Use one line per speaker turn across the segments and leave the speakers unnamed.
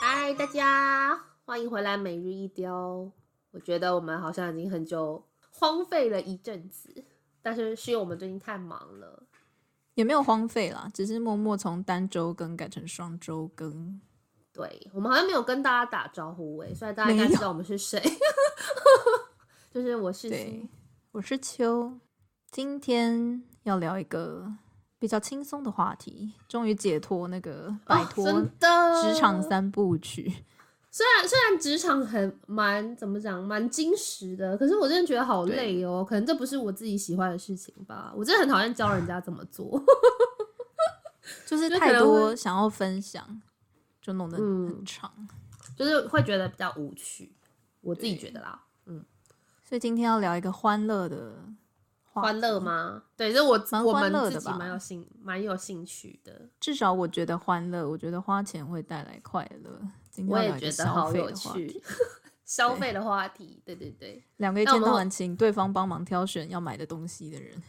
嗨，大家欢迎回来每日一雕。我觉得我们好像已经很久荒废了一阵子，但是是因为我们最近太忙了。
也没有荒废啦，只是默默从单周更改成双周更。
对，我们好像没有跟大家打招呼哎，所以大家应该知道我们是谁。就是我是
对，我是秋。今天要聊一个比较轻松的话题，终于解脱那个摆脱职场三部曲。
哦 虽然虽然职场很蛮怎么讲蛮精实的，可是我真的觉得好累哦。可能这不是我自己喜欢的事情吧。我真的很讨厌教人家怎么做，
就是太多想要分享，就弄得很长，嗯，
就是会觉得比较无趣。我自己觉得啦，嗯。
所以今天要聊一个欢乐的，
欢乐吗？对，就是我蛮欢乐的吧，蛮有兴蛮有兴趣的。
至少我觉得欢乐，我觉得花钱会带来快乐。
我也觉得好有趣，消费的话题，对对对，
两个一天到晚请对方帮忙挑选要买的东西的人，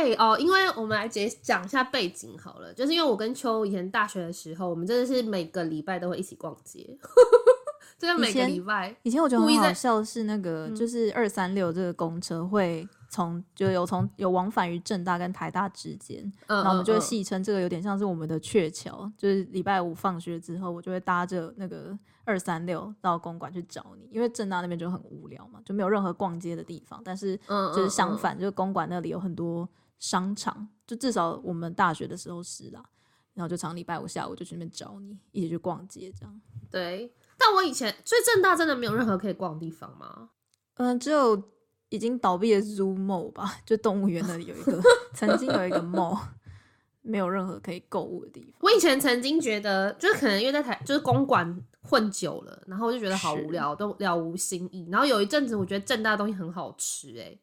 对哦，因为我们来解讲一下背景好了，就是因为我跟秋以前大学的时候，我们真的是每个礼拜都会一起逛街，真的每个礼拜
以。以前我觉得很好笑是那个，就是二三六这个公车会从就有从有往返于正大跟台大之间，嗯，然后我们就会戏称这个有点像是我们的鹊桥，就是礼拜五放学之后，我就会搭着那个二三六到公馆去找你，因为正大那边就很无聊嘛，就没有任何逛街的地方，但是就是相反，就是公馆那里有很多商场，就至少我们大学的时候是啦，然后就常礼拜五下午就去那边找你，一起去逛街这样。
对，但我以前所以正大真的没有任何可以逛的地方吗？
嗯，只有。已经倒闭的 Zoo Mall 吧，就动物园那里有一个，曾经有一个 mall，没有任何可以购物的地方。
我以前曾经觉得，就是可能因为在台，就是公馆混久了，然后我就觉得好无聊，都了无新意。然后有一阵子，我觉得正大东西很好吃，哎，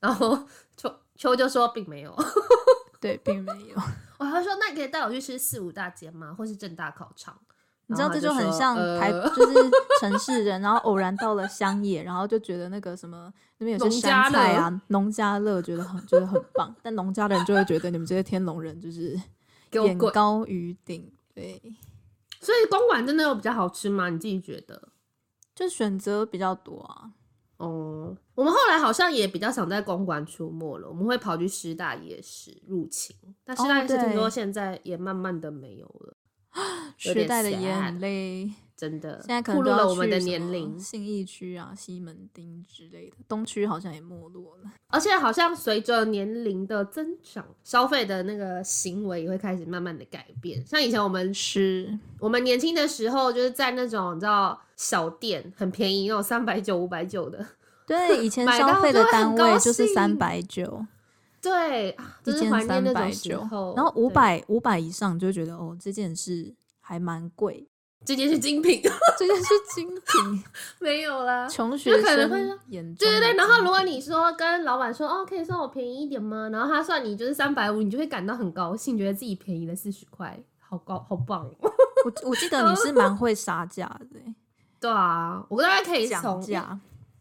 然后秋秋就说并没有，
对，并没有。
我还说，那你可以带我去吃四五大街吗？或是正大烤肠？
你知道这就很像台，呃、就是 城市人，然后偶然到了乡野，然后就觉得那个什么那边有些山菜啊，农家乐觉得很觉得很棒，但农家的人就会觉得你们这些天龙人就是眼高于顶，对。
所以公馆真的有比较好吃吗？你自己觉得？
就选择比较多啊。
哦，我们后来好像也比较想在公馆出没了，我们会跑去师大夜市入侵，但师大夜市听说现在也慢慢的没有了。
时代的眼泪，
真的，
现在可能了我们的年龄，信义区啊、西门町之类的，东区好像也没落了。
而且好像随着年龄的增长，消费的那个行为也会开始慢慢的改变。像以前我们
是，
我们年轻的时候，就是在那种你知道小店很便宜，那种三百九、五百九的，
对，以前消费的单位就是三百九。
对，一件三百九，
然后五百五百以上就会觉得哦，这件是还蛮贵，
这件是精品，
这件是精品，
没有啦，
穷学生眼中，
对对对。然后如果你说跟老板说哦，可以算我便宜一点吗？然后他算你就是三百五，你就会感到很高兴，觉得自己便宜了四十块，好高，好棒。
我我记得你是蛮会杀价的，
对啊，我大概可以讲价，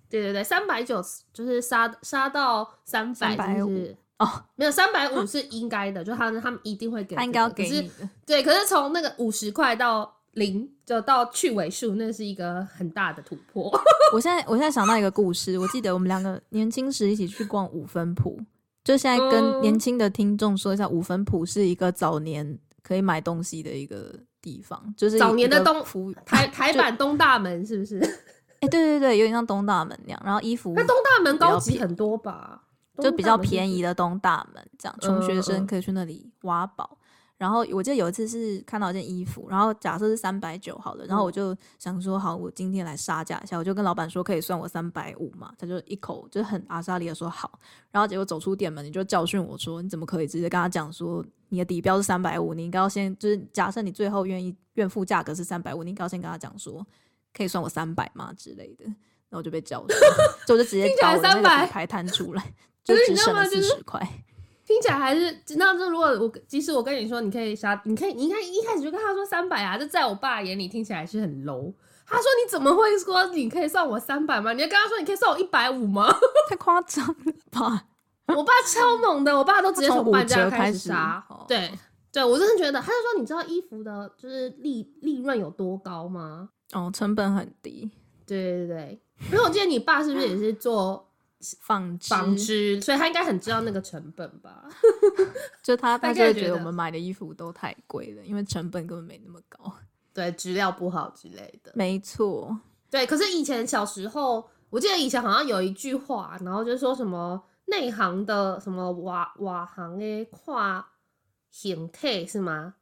对对对，三百九就是杀杀到三百五。哦，没有三百五是应该的，就他们他们一定会给，
他应该要给你
的。对，可是从那个五十块到零，就到去尾数，那是一个很大的突破。
我现在我现在想到一个故事，我记得我们两个年轻时一起去逛五分埔，就现在跟年轻的听众说一下，五分埔是一个早年可以买东西的一个地方，就是
早年的东台台版东大门是不是？
哎、欸，对对对，有点像东大门那样，然后衣服
那东大门高级很多吧。
就比较便宜的东大门，这样穷学生可以去那里挖宝。然后我记得有一次是看到一件衣服，然后假设是三百九好了，然后我就想说好，我今天来杀价一下，我就跟老板说可以算我三百五嘛，他就一口就很阿莎利的说好。然后结果走出店门，你就教训我说你怎么可以直接跟他讲说你的底标是三百五，你应该要先就是假设你最后愿意愿付价格是三百五，你应该要先跟他讲说可以算我三百嘛之类的。然后我就被教训，就我就直接 找那个底牌摊出来。就只剩了四十块，听
听起来还是，那就如果我即使我跟你说，你可以杀，你可以，你应该一开始就跟他说三百啊，就在我爸眼里听起来是很 low。他说你怎么会说你可以算我三百吗？你要跟他说你可以算我一百五吗？
太夸张了吧！
我爸超猛的，我爸都直接从半价开始杀。对对，我真的觉得，他就说你知道衣服的就是利利润有多高吗？
哦，成本很低。
对对对，因为我记得你爸是不是也是做？
纺
纺织，所以他应该很知道那个成本吧？
就他 大概觉得我们买的衣服都太贵了，因为成本根本没那么高，
对，质量不好之类的。
没错，
对。可是以前小时候，我记得以前好像有一句话，然后就说什么内行的什么瓦瓦行的跨形态是吗？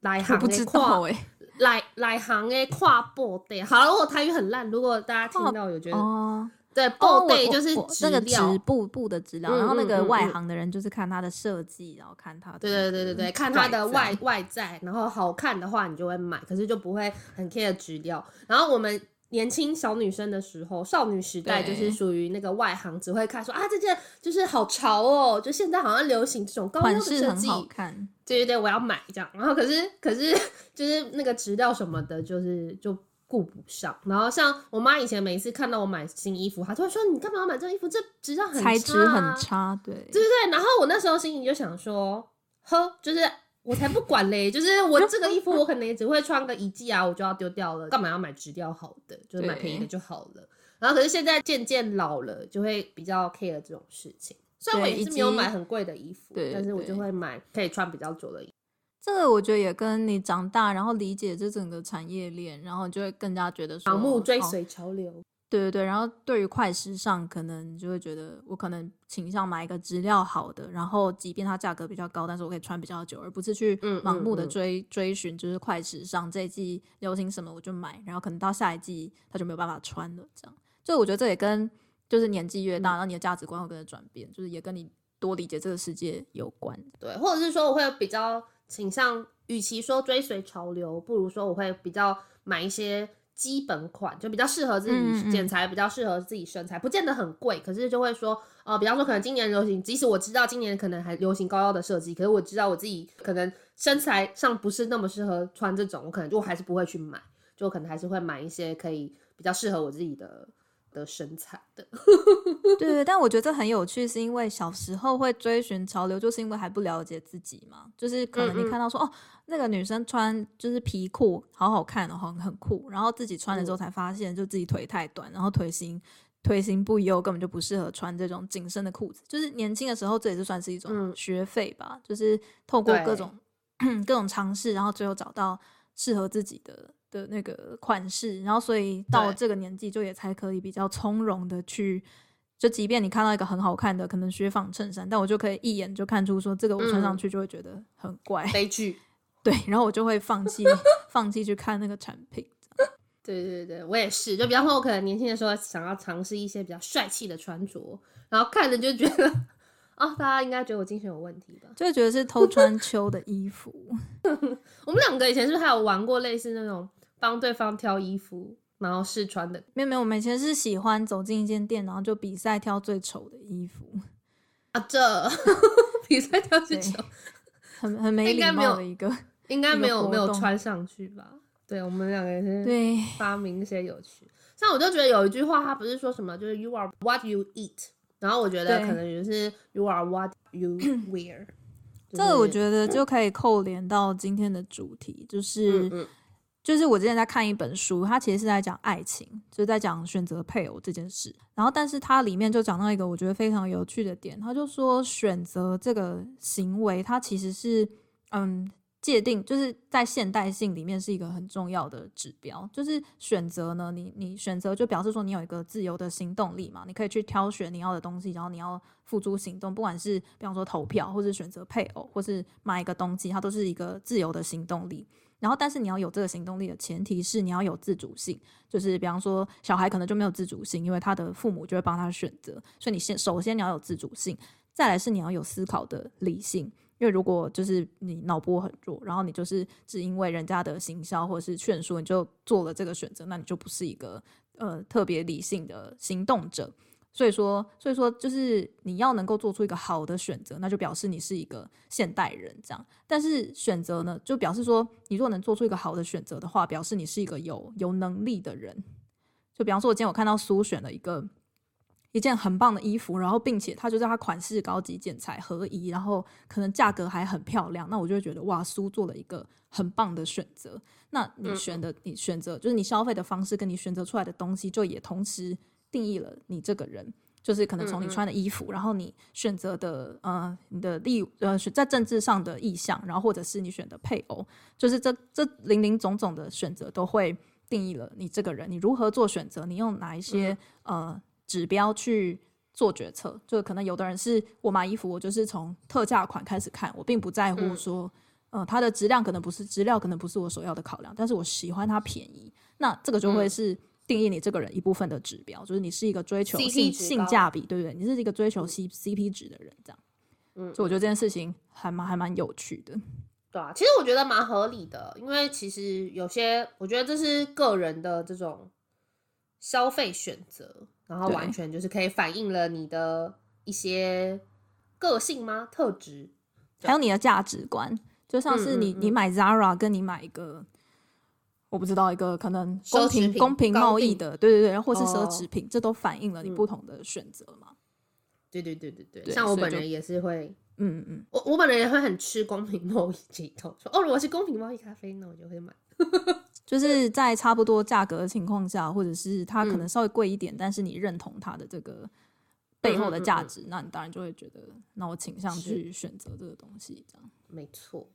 来行的跨哎，来来行的跨布袋。好了，我台语很烂，如果大家听到有觉得。哦对，布对就是
那个织布布的质料，然后那个外行的人就是看它的设计，然后看它的
对对对对对，看它的外外在，然后好看的话你就会买，可是就不会很 care 质料。然后我们年轻小女生的时候，少女时代就是属于那个外行，只会看说啊这件就是好潮哦，就现在好像流行这种高端的设计，
好看，
对对对，我要买这样。然后可是可是 就是那个质料什么的，就是就。顾不上，然后像我妈以前每一次看到我买新衣服，她就会说：“你干嘛要买这件衣服？这质量很差，
材质很差。”对，
对对对。然后我那时候心里就想说：“呵，就是我才不管嘞，就是我这个衣服我可能也只会穿个一季啊，我就要丢掉了，干嘛要买质量好的？就是买便宜的就好了。”然后可是现在渐渐老了，就会比较 care 这种事情。虽然我也是没有买很贵的衣服，但是我就会买可以穿比较久的衣服。
这个我觉得也跟你长大，然后理解这整个产业链，然后就会更加觉得说，盲
目追随潮流。哦，
对对对，然后对于快时尚，可能就会觉得我可能倾向买一个质量好的，然后即便它价格比较高，但是我可以穿比较久，而不是去盲目的追、嗯嗯嗯、追寻，就是快时尚这一季流行什么我就买，然后可能到下一季它就没有办法穿了。这样，就我觉得这也跟就是年纪越大，然后你的价值观会跟着转变，就是也跟你多理解这个世界有关。
对，或者是说我会比较。倾向，与其说追随潮流，不如说我会比较买一些基本款，就比较适合自己剪裁，比较适合自己身材，不见得很贵，可是就会说，呃，比方说可能今年流行，即使我知道今年可能还流行高腰的设计，可是我知道我自己可能身材上不是那么适合穿这种，我可能就还是不会去买，就可能还是会买一些可以比较适合我自己的。的身材的，
对对，但我觉得这很有趣，是因为小时候会追寻潮流，就是因为还不了解自己嘛。就是可能你看到说，嗯嗯哦，那个女生穿就是皮裤，好好看哦，很很酷。然后自己穿了之后才发现，就自己腿太短，然后腿型腿型不优，根本就不适合穿这种紧身的裤子。就是年轻的时候，这也是算是一种学费吧，嗯、就是透过各种 各种尝试，然后最后找到适合自己的。的那个款式，然后所以到这个年纪就也才可以比较从容的去，就即便你看到一个很好看的可能雪纺衬衫，但我就可以一眼就看出说这个我穿上去就会觉得很怪，
悲剧。
对，然后我就会放弃放弃去看那个产品。
对对对，我也是。就比方说，我可能年轻的时候想要尝试一些比较帅气的穿着，然后看着就觉得。哦，大家应该觉得我精神有问题吧？
就会觉得是偷穿 秋的衣服。
我们两个以前是不是还有玩过类似那种帮对方挑衣服，然后试穿的？
没有没有，我们以前是喜欢走进一间店，然后就比赛挑最丑的衣服。
啊，这 比赛挑最丑，
很很没礼貌的一个，
应该没有没有穿上去吧？对，我们两个也是对发明一些有趣。像我就觉得有一句话，他不是说什么，就是 “You are what you eat”。然后我觉得可能就是 you are what you wear，
这个我觉得就可以扣连到今天的主题，就是、嗯嗯、就是我之前在看一本书，它其实是在讲爱情，就是在讲选择配偶这件事。然后，但是它里面就讲到一个我觉得非常有趣的点，他就说选择这个行为，它其实是嗯。界定就是在现代性里面是一个很重要的指标，就是选择呢，你你选择就表示说你有一个自由的行动力嘛，你可以去挑选你要的东西，然后你要付诸行动，不管是比方说投票，或是选择配偶，或是买一个东西，它都是一个自由的行动力。然后，但是你要有这个行动力的前提是你要有自主性，就是比方说小孩可能就没有自主性，因为他的父母就会帮他选择，所以你先首先你要有自主性，再来是你要有思考的理性。因为如果就是你脑波很弱，然后你就是只因为人家的行销或者是劝说，你就做了这个选择，那你就不是一个呃特别理性的行动者。所以说，所以说就是你要能够做出一个好的选择，那就表示你是一个现代人这样。但是选择呢，就表示说，你如果能做出一个好的选择的话，表示你是一个有有能力的人。就比方说，我今天我看到苏选了一个一件很棒的衣服，然后并且它就是它款式高级、剪裁合宜，然后可能价格还很漂亮，那我就会觉得哇，苏做了一个很棒的选择。那你选的，你选择就是你消费的方式，跟你选择出来的东西，就也同时。定义了你这个人，就是可能从你穿的衣服，嗯嗯，然后你选择的呃你的立呃在政治上的意向，然后或者是你选的配偶，就是这这零零总总的选择都会定义了你这个人。你如何做选择？你用哪一些、嗯、呃指标去做决策？就可能有的人是我买衣服，我就是从特价款开始看，我并不在乎说、嗯、呃它的质量可能不是质量可能不是我首要的考量，但是我喜欢它便宜，那这个就会是。嗯定义你这个人一部分的指标，就是你是一个追求性性价比，对不对？你是一个追求 C C P 值的人，这样。嗯，所以我觉得这件事情还蛮还蛮有趣的。
对啊，其实我觉得蛮合理的，因为其实有些我觉得这是个人的这种消费选择，然后完全就是可以反映了你的一些个性吗？特质，
还有你的价值观，就像是你嗯嗯嗯你买 Zara 跟你买一个。我不知道一个可能公平公平贸易的，对对对，或是奢侈品，这都反映了你不同的选择嘛。
对对对对对，像我本人也是会，
嗯嗯，
我我本人也会很吃公平贸易这一套，说哦，如果是公平贸易咖啡，那我就会买。
就是在差不多价格的情况下，或者是它可能稍微贵一点，但是你认同它的这个背后的价值，那你当然就会觉得，那我倾向去选择这个东西，这样。
没错，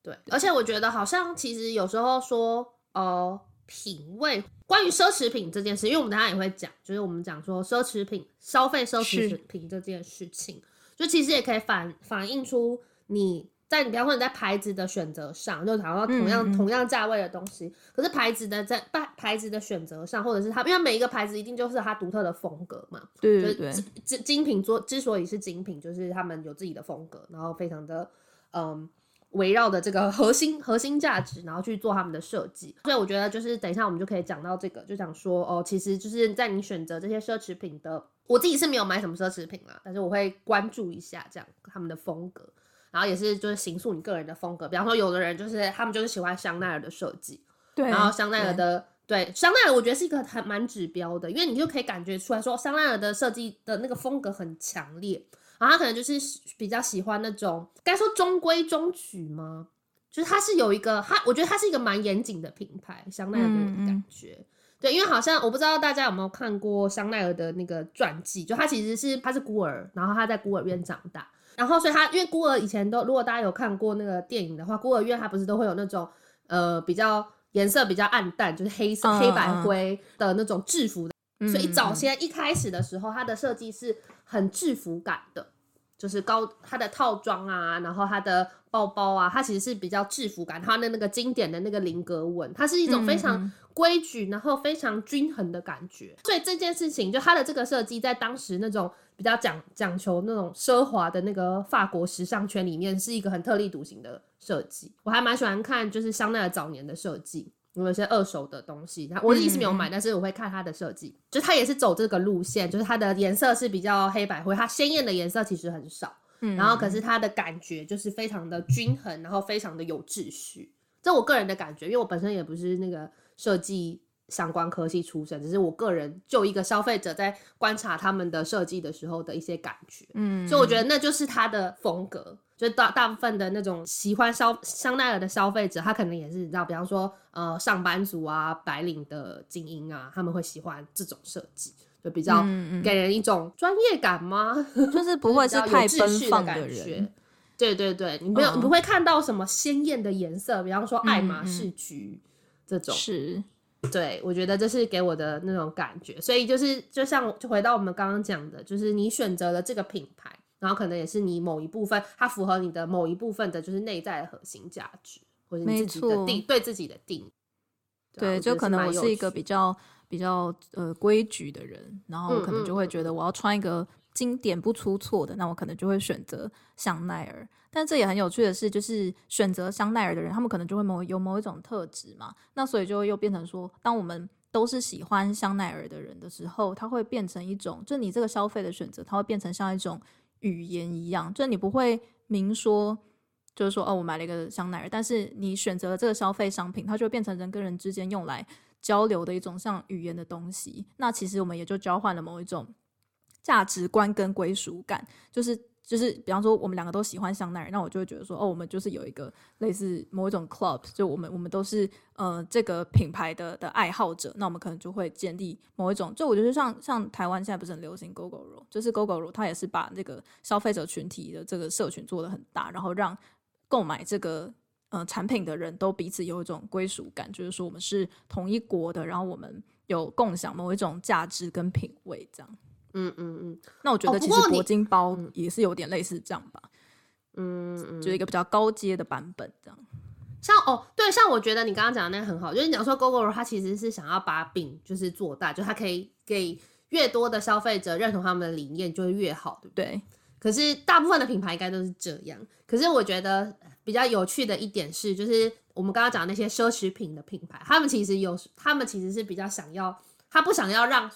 对，而且我觉得好像其实有时候说。呃，品味关于奢侈品这件事，因为我们等下也会讲，就是我们讲说奢侈品消费奢侈品这件事情，就其实也可以反反映出你在你比方说你在牌子的选择上，就谈到同样嗯嗯同样价位的东西，可是牌子的在牌牌子的选择上，或者是它，因为每一个牌子一定就是它独特的风格嘛，
对对对，
精精品做之所以是精品，就是他们有自己的风格，然后非常的嗯。围绕的这个核心核心价值，然后去做他们的设计，所以我觉得就是等一下我们就可以讲到这个，就想说哦，其实就是在你选择这些奢侈品的，我自己是没有买什么奢侈品啦，但是我会关注一下这样他们的风格，然后也是就是形塑你个人的风格。比方说，有的人就是他们就是喜欢香奈儿的设计，
对，
然后香奈儿的对，对香奈儿，我觉得是一个还蛮指标的，因为你就可以感觉出来说香奈儿的设计的那个风格很强烈。然后他可能就是比较喜欢那种，该说中规中矩吗？就是他是有一个，他我觉得他是一个蛮严谨的品牌，香奈儿给我的感觉。嗯嗯对，因为好像我不知道大家有没有看过香奈儿的那个传记，就他其实是他是孤儿，然后他在孤儿院长大，然后所以他因为孤儿以前都，如果大家有看过那个电影的话，孤儿院他不是都会有那种呃比较颜色比较暗淡，就是黑色、嗯、黑白灰的那种制服的。所以早先一开始的时候，它的设计是很制服感的，就是高它的套装啊，然后它的包包啊，它其实是比较制服感。它的那个经典的那个菱格纹，它是一种非常规矩，然后非常均衡的感觉。所以这件事情，就它的这个设计，在当时那种比较讲讲求那种奢华的那个法国时尚圈里面，是一个很特立独行的设计。我还蛮喜欢看，就是香奈儿早年的设计。有一些二手的东西，我自己是没有买，嗯、但是我会看它的设计，就它也是走这个路线，就是它的颜色是比较黑白灰，它鲜艳的颜色其实很少，嗯，然后可是它的感觉就是非常的均衡，然后非常的有秩序，这我个人的感觉，因为我本身也不是那个设计相关科系出身，只是我个人就一个消费者在观察他们的设计的时候的一些感觉，嗯，所以我觉得那就是他的风格。就大大部分的那种喜欢消香奈儿的消费者，他可能也是你知道，比方说呃上班族啊、白领的精英啊，他们会喜欢这种设计，就比较给人一种专业感吗？
嗯、就是不会是太奔放的感
觉。对对对，你没有、嗯、你不会看到什么鲜艳的颜色，比方说爱马仕橘这种。
是，
对我觉得这是给我的那种感觉。所以就是就像就回到我们刚刚讲的，就是你选择了这个品牌。然后可能也是你某一部分，它符合你的某一部分的，就是内在的核心价值，或者你自己的定对自己的定义。
对，就可能我是一个比较比较呃规矩的人，然后可能就会觉得我要穿一个经典不出错的，那我可能就会选择香奈儿。但这也很有趣的是，就是选择香奈儿的人，他们可能就会某有某一种特质嘛，那所以就又变成说，当我们都是喜欢香奈儿的人的时候，它会变成一种，就你这个消费的选择，它会变成像一种语言一样，就你不会明说，就是说哦，我买了一个香奈儿，但是你选择了这个消费商品，它就会变成人跟人之间用来交流的一种像语言的东西。那其实我们也就交换了某一种价值观跟归属感，就是。就是比方说，我们两个都喜欢香奈儿，那我就会觉得说，哦，我们就是有一个类似某一种 club，就我们我们都是呃这个品牌的的爱好者，那我们可能就会建立某一种，就我觉得像像台湾现在不是很流行 Gogoro，就是 Gogoro，它也是把这个消费者群体的这个社群做得很大，然后让购买这个呃产品的人都彼此有一种归属感，就是说我们是同一国的，然后我们有共享某一种价值跟品味这样。
嗯嗯嗯，
那我觉得其实铂金包也是有点类似这样吧，
嗯，
就是一个比较高阶的版本这样。
像哦，对，像我觉得你刚刚讲的那个很好，就是你讲说 Gogoro 它其实是想要把饼就是做大，就它可以给越多的消费者认同他们的理念，就会越好，对不对？
对。
可是大部分的品牌应该都是这样。可是我觉得比较有趣的一点是，就是我们刚刚讲的那些奢侈品的品牌，他们其实有，他们其实是比较想要，他不想要让。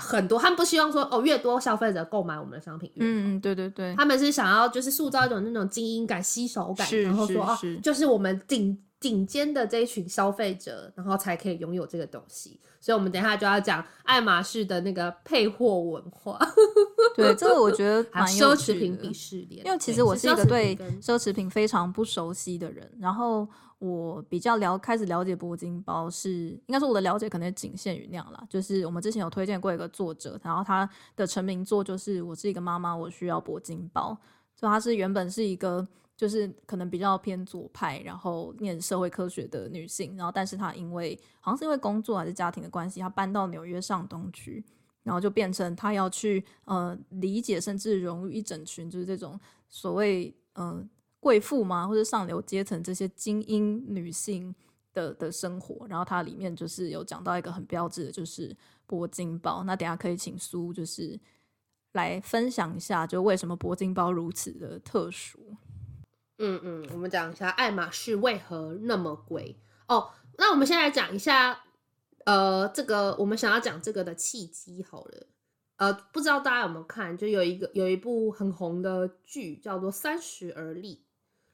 很多，他们不希望说哦，越多消费者购买我们的商品越好。
嗯，对对对，
他们是想要就是塑造一种那种精英感、吸手感，然后说哦，就是我们顶顶尖的这一群消费者，然后才可以拥有这个东西。所以，我们等一下就要讲爱马仕的那个配货文化。
对，这个我觉得蛮
奢侈品鄙视链，
因为其实我是一个对奢侈品非常不熟悉的人，然后。我比较了开始了解铂金包是，应该说我的了解可能仅限于那样啦。就是我们之前有推荐过一个作者，然后他的成名作就是《我是一个妈妈，我需要铂金包》。就他是原本是一个就是可能比较偏左派，然后念社会科学的女性，然后但是她因为好像是因为工作还是家庭的关系，她搬到纽约上东区，然后就变成她要去呃理解甚至融入一整群就是这种所谓嗯。贵妇吗？或者上流阶层这些精英女性的的生活，然后它里面就是有讲到一个很标志的，就是铂金包。那等下可以请苏就是来分享一下，就为什么铂金包如此的特殊？
嗯嗯，我们讲一下爱马仕为何那么贵哦。那我们先来讲一下，呃，这个我们想要讲这个的契机好了。呃，不知道大家有没有看，就有一个有一部很红的剧叫做《三十而立》。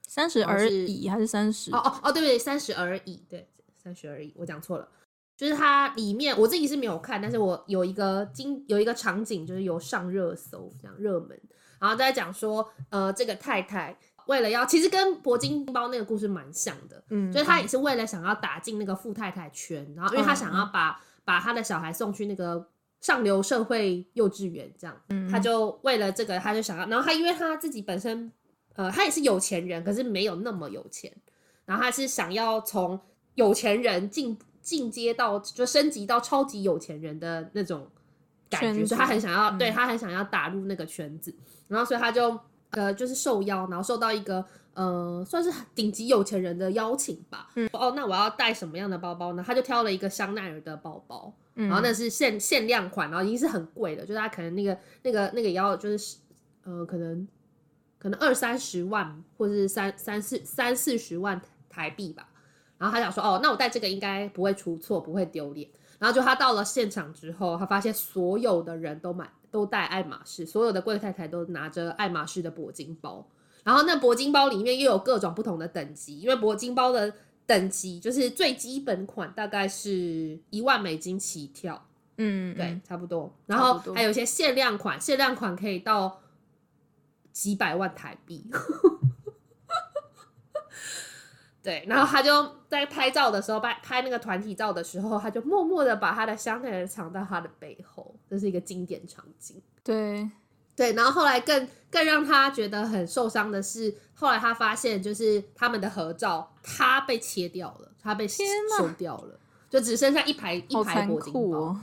三十而已还是三十？
哦哦哦，对不对？三十而已，对，三十而已，我讲错了。就是它里面我自己是没有看，但是我有一个经有一个场景，就是有上热搜这样热门，然后在讲说，呃，这个太太为了要，其实跟铂金包那个故事蛮像的，嗯，就是她也是为了想要打进那个富太太圈，然后因为她想要把、嗯、把她的小孩送去那个上流社会幼稚园，这样，嗯，她就为了这个，她就想要，然后她因为她自己本身。呃，他也是有钱人，可是没有那么有钱。然后他是想要从有钱人进进阶到就升级到超级有钱人的那种感觉，所以他很想要，嗯、对他很想要打入那个圈子。然后所以他就呃就是受邀，然后受到一个呃算是顶级有钱人的邀请吧。嗯，哦，那我要带什么样的包包呢？他就挑了一个香奈儿的包包，嗯、然后那是限限量款，然后已经是很贵的，就是他可能那个那个那个也要就是呃可能。可能二三十万，或者是三三四三四十万台币吧。然后他想说，哦，那我带这个应该不会出错，不会丢脸。然后就他到了现场之后，他发现所有的人都买都带爱马仕，所有的贵太太都拿着爱马仕的铂金包。然后那铂金包里面又有各种不同的等级，因为铂金包的等级就是最基本款大概是一万美金起跳，嗯，对，差不多。然后还有一些限量款，限量款可以到。几百万台币，对，然后他就在拍照的时候，拍拍那个团体照的时候，他就默默的把他的香奈儿藏到他的背后，这是一个经典场景。
对，
对，然后后来更更让他觉得很受伤的是，后来他发现就是他们的合照，他被切掉了，他被收掉了，就只剩下一排一排铂金包。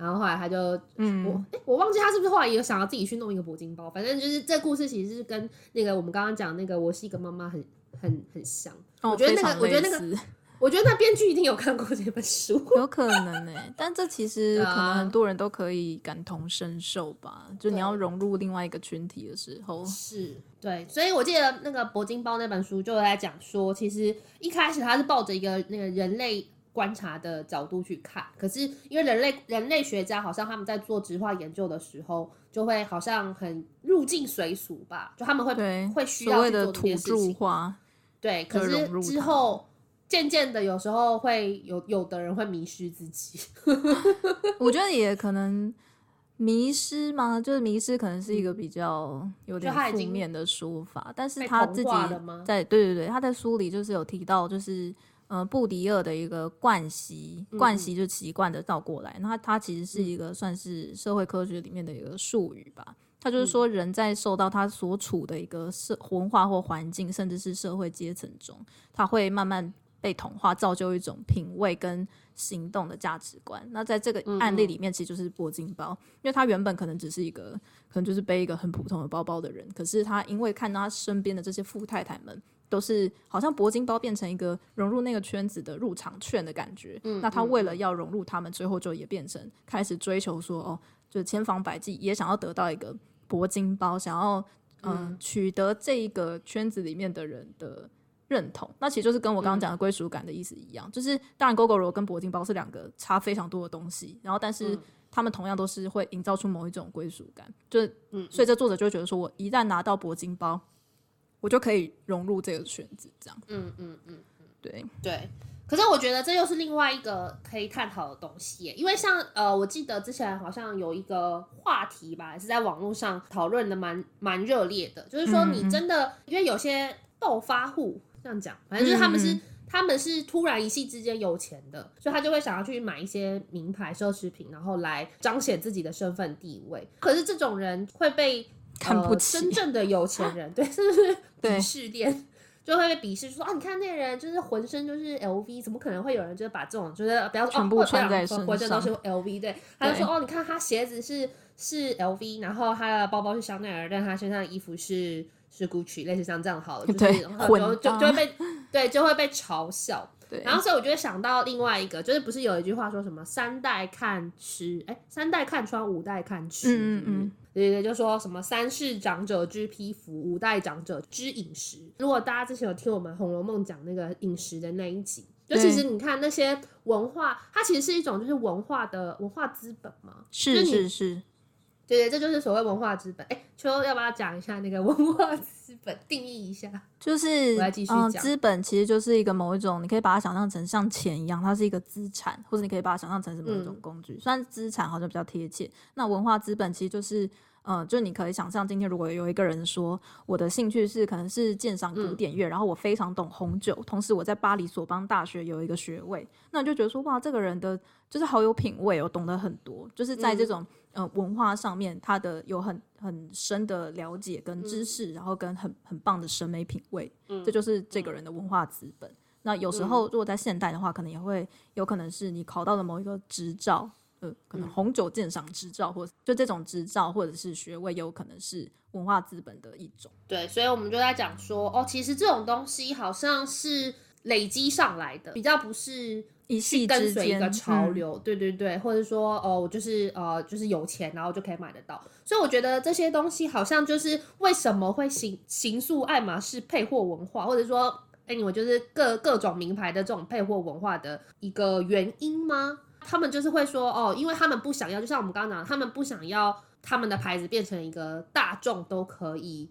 然后后来他就，嗯，我哎，我忘记他是不是后来也有想要自己去弄一个铂金包，反正就是这故事其实是跟那个我们刚刚讲那个我是一个妈妈很很很像。哦、我觉得那个，我觉得那个，我觉得那编剧一定有看过这本书，
有可能哎、欸，但这其实可能很多人都可以感同身受吧，就你要融入另外一个群体的时候，
是对，所以我记得那个铂金包那本书就在讲说，其实一开始他是抱着一个那个人类。观察的角度去看。可是因为人类人类学家好像他们在做植化研究的时候，就会好像很入境随俗吧，就他们会
对
会需要去做这件事情。
土著化，
对，可是之后渐渐的，有时候会有有的人会迷失自己。
我觉得也可能。迷失吗？就是迷失，可能是一个比较有点负面的说法。但是他自己在对对对，他在书里就是有提到，就是呃布迪厄的一个惯习，惯习就习惯的倒过来。那他他其实是一个算是社会科学里面的一个术语吧。他就是说，人在受到他所处的一个社文化或环境，甚至是社会阶层中，他会慢慢被同化，造就一种品味跟。行动的价值观，那在这个案例里面，其实就是铂金包，嗯、因为他原本可能只是一个，可能就是背一个很普通的包包的人，可是他因为看到他身边的这些富太太们，都是好像铂金包变成一个融入那个圈子的入场券的感觉，嗯、那他为了要融入他们，最后就也变成开始追求说，哦，就千方百计也想要得到一个铂金包，想要嗯、呃、取得这一个圈子里面的人的。认同，那其实就是跟我刚刚讲的归属感的意思一样，嗯、就是当然，Gogoro 跟铂金包是两个差非常多的东西，然后但是他们同样都是会营造出某一种归属感，就是，嗯，所以这作者就会觉得说，我一旦拿到铂金包，我就可以融入这个圈子，这样，嗯嗯嗯嗯，对
对。可是我觉得这又是另外一个可以探讨的东西，因为像呃，我记得之前好像有一个话题吧，是在网络上讨论的蛮蛮热烈的，就是说你真的，嗯、因为有些暴发户。这样讲，反正就是他们是、嗯、他们是突然一夕之间有钱的，所以他就会想要去买一些名牌奢侈品，然后来彰显自己的身份地位。可是这种人会被
看不起，
呃、真正的有钱人，对，是不是鄙视链就会被鄙视，说啊，你看那个人就是浑身就是 LV，怎么可能会有人就是把这种就是不要说
全部穿在身上，
浑身都是 LV，对，他就
说
哦，你看他鞋子是是 LV，然后他的包包是香奈儿，但他身上的衣服是。是 Gucci，类似像这样好了，就是就就就会被对就会被嘲笑。对，然后所以我就会想到另外一个，就是不是有一句话说什么三代看吃，哎，三代看穿，五代看吃。嗯嗯，对对对，就说什么三世长者之披服，五代长者之饮食。如果大家之前有听我们《红楼梦》讲那个饮食的那一集，就其实你看那些文化，它其实是一种就是文化的文化资本嘛。
是是是。
对，这就是所谓文化资本。哎，秋要不要讲一下那个文化资本定义一下？
就是，我来继续讲。资本其实就是一个某一种，你可以把它想象成像钱一样，它是一个资产，或者你可以把它想象成是某一种工具。嗯、虽然资产好像比较贴切，那文化资本其实就是。嗯，就你可以想象，今天如果有一个人说，我的兴趣是可能是鉴赏古典乐，嗯、然后我非常懂红酒，同时我在巴黎索邦大学有一个学位，那你就觉得说，哇，这个人的就是好有品味哦，懂得很多，就是在这种、嗯、呃文化上面，他的有很很深的了解跟知识，嗯、然后跟很很棒的审美品味，嗯、这就是这个人的文化资本。那有时候如果在现代的话，可能也会有可能是你考到了某一个执照。呃，可能红酒鉴赏执照，或者就这种执照或者是学位，有可能是文化资本的一种。
对，所以我们就在讲说，哦，其实这种东西好像是累积上来的，比较不是
一系
跟随一个潮流。对对对，或者说，哦，我就是呃，就是有钱，然后就可以买得到。所以我觉得这些东西好像就是为什么会形形塑爱马仕配货文化，或者说，哎，我就是各各种名牌的这种配货文化的一个原因吗？他们就是会说哦，因为他们不想要，就像我们刚刚讲，他们不想要他们的牌子变成一个大众都可以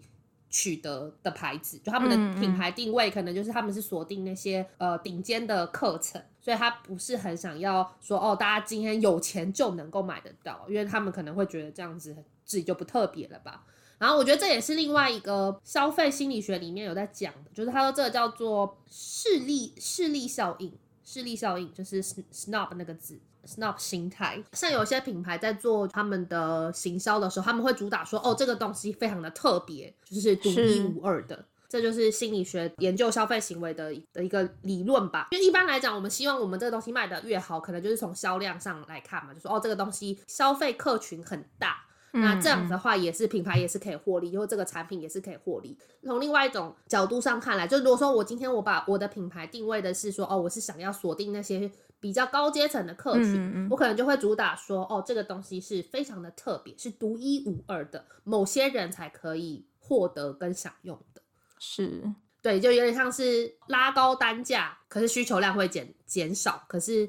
取得的牌子，就他们的品牌定位可能就是他们是锁定那些呃顶尖的课程，所以他不是很想要说哦，大家今天有钱就能够买得到，因为他们可能会觉得这样子自己就不特别了吧。然后我觉得这也是另外一个消费心理学里面有在讲的，就是他说这个叫做势力势力效应。势力效应就是 snob 那个字，snob 心态。像有些品牌在做他们的行销的时候，他们会主打说：“哦，这个东西非常的特别，就是独一无二的。”这就是心理学研究消费行为的的一个理论吧。就一般来讲，我们希望我们这个东西卖得越好，可能就是从销量上来看嘛，就说：“哦，这个东西消费客群很大。”那这样子的话，也是品牌也是可以获利，因为这个产品也是可以获利。从另外一种角度上看来，就如果说我今天我把我的品牌定位的是说，哦，我是想要锁定那些比较高阶层的客群，我可能就会主打说，哦，这个东西是非常的特别，是独一无二的，某些人才可以获得跟享用的。
是。
对，就有点像是拉高单价，可是需求量会减减少，可是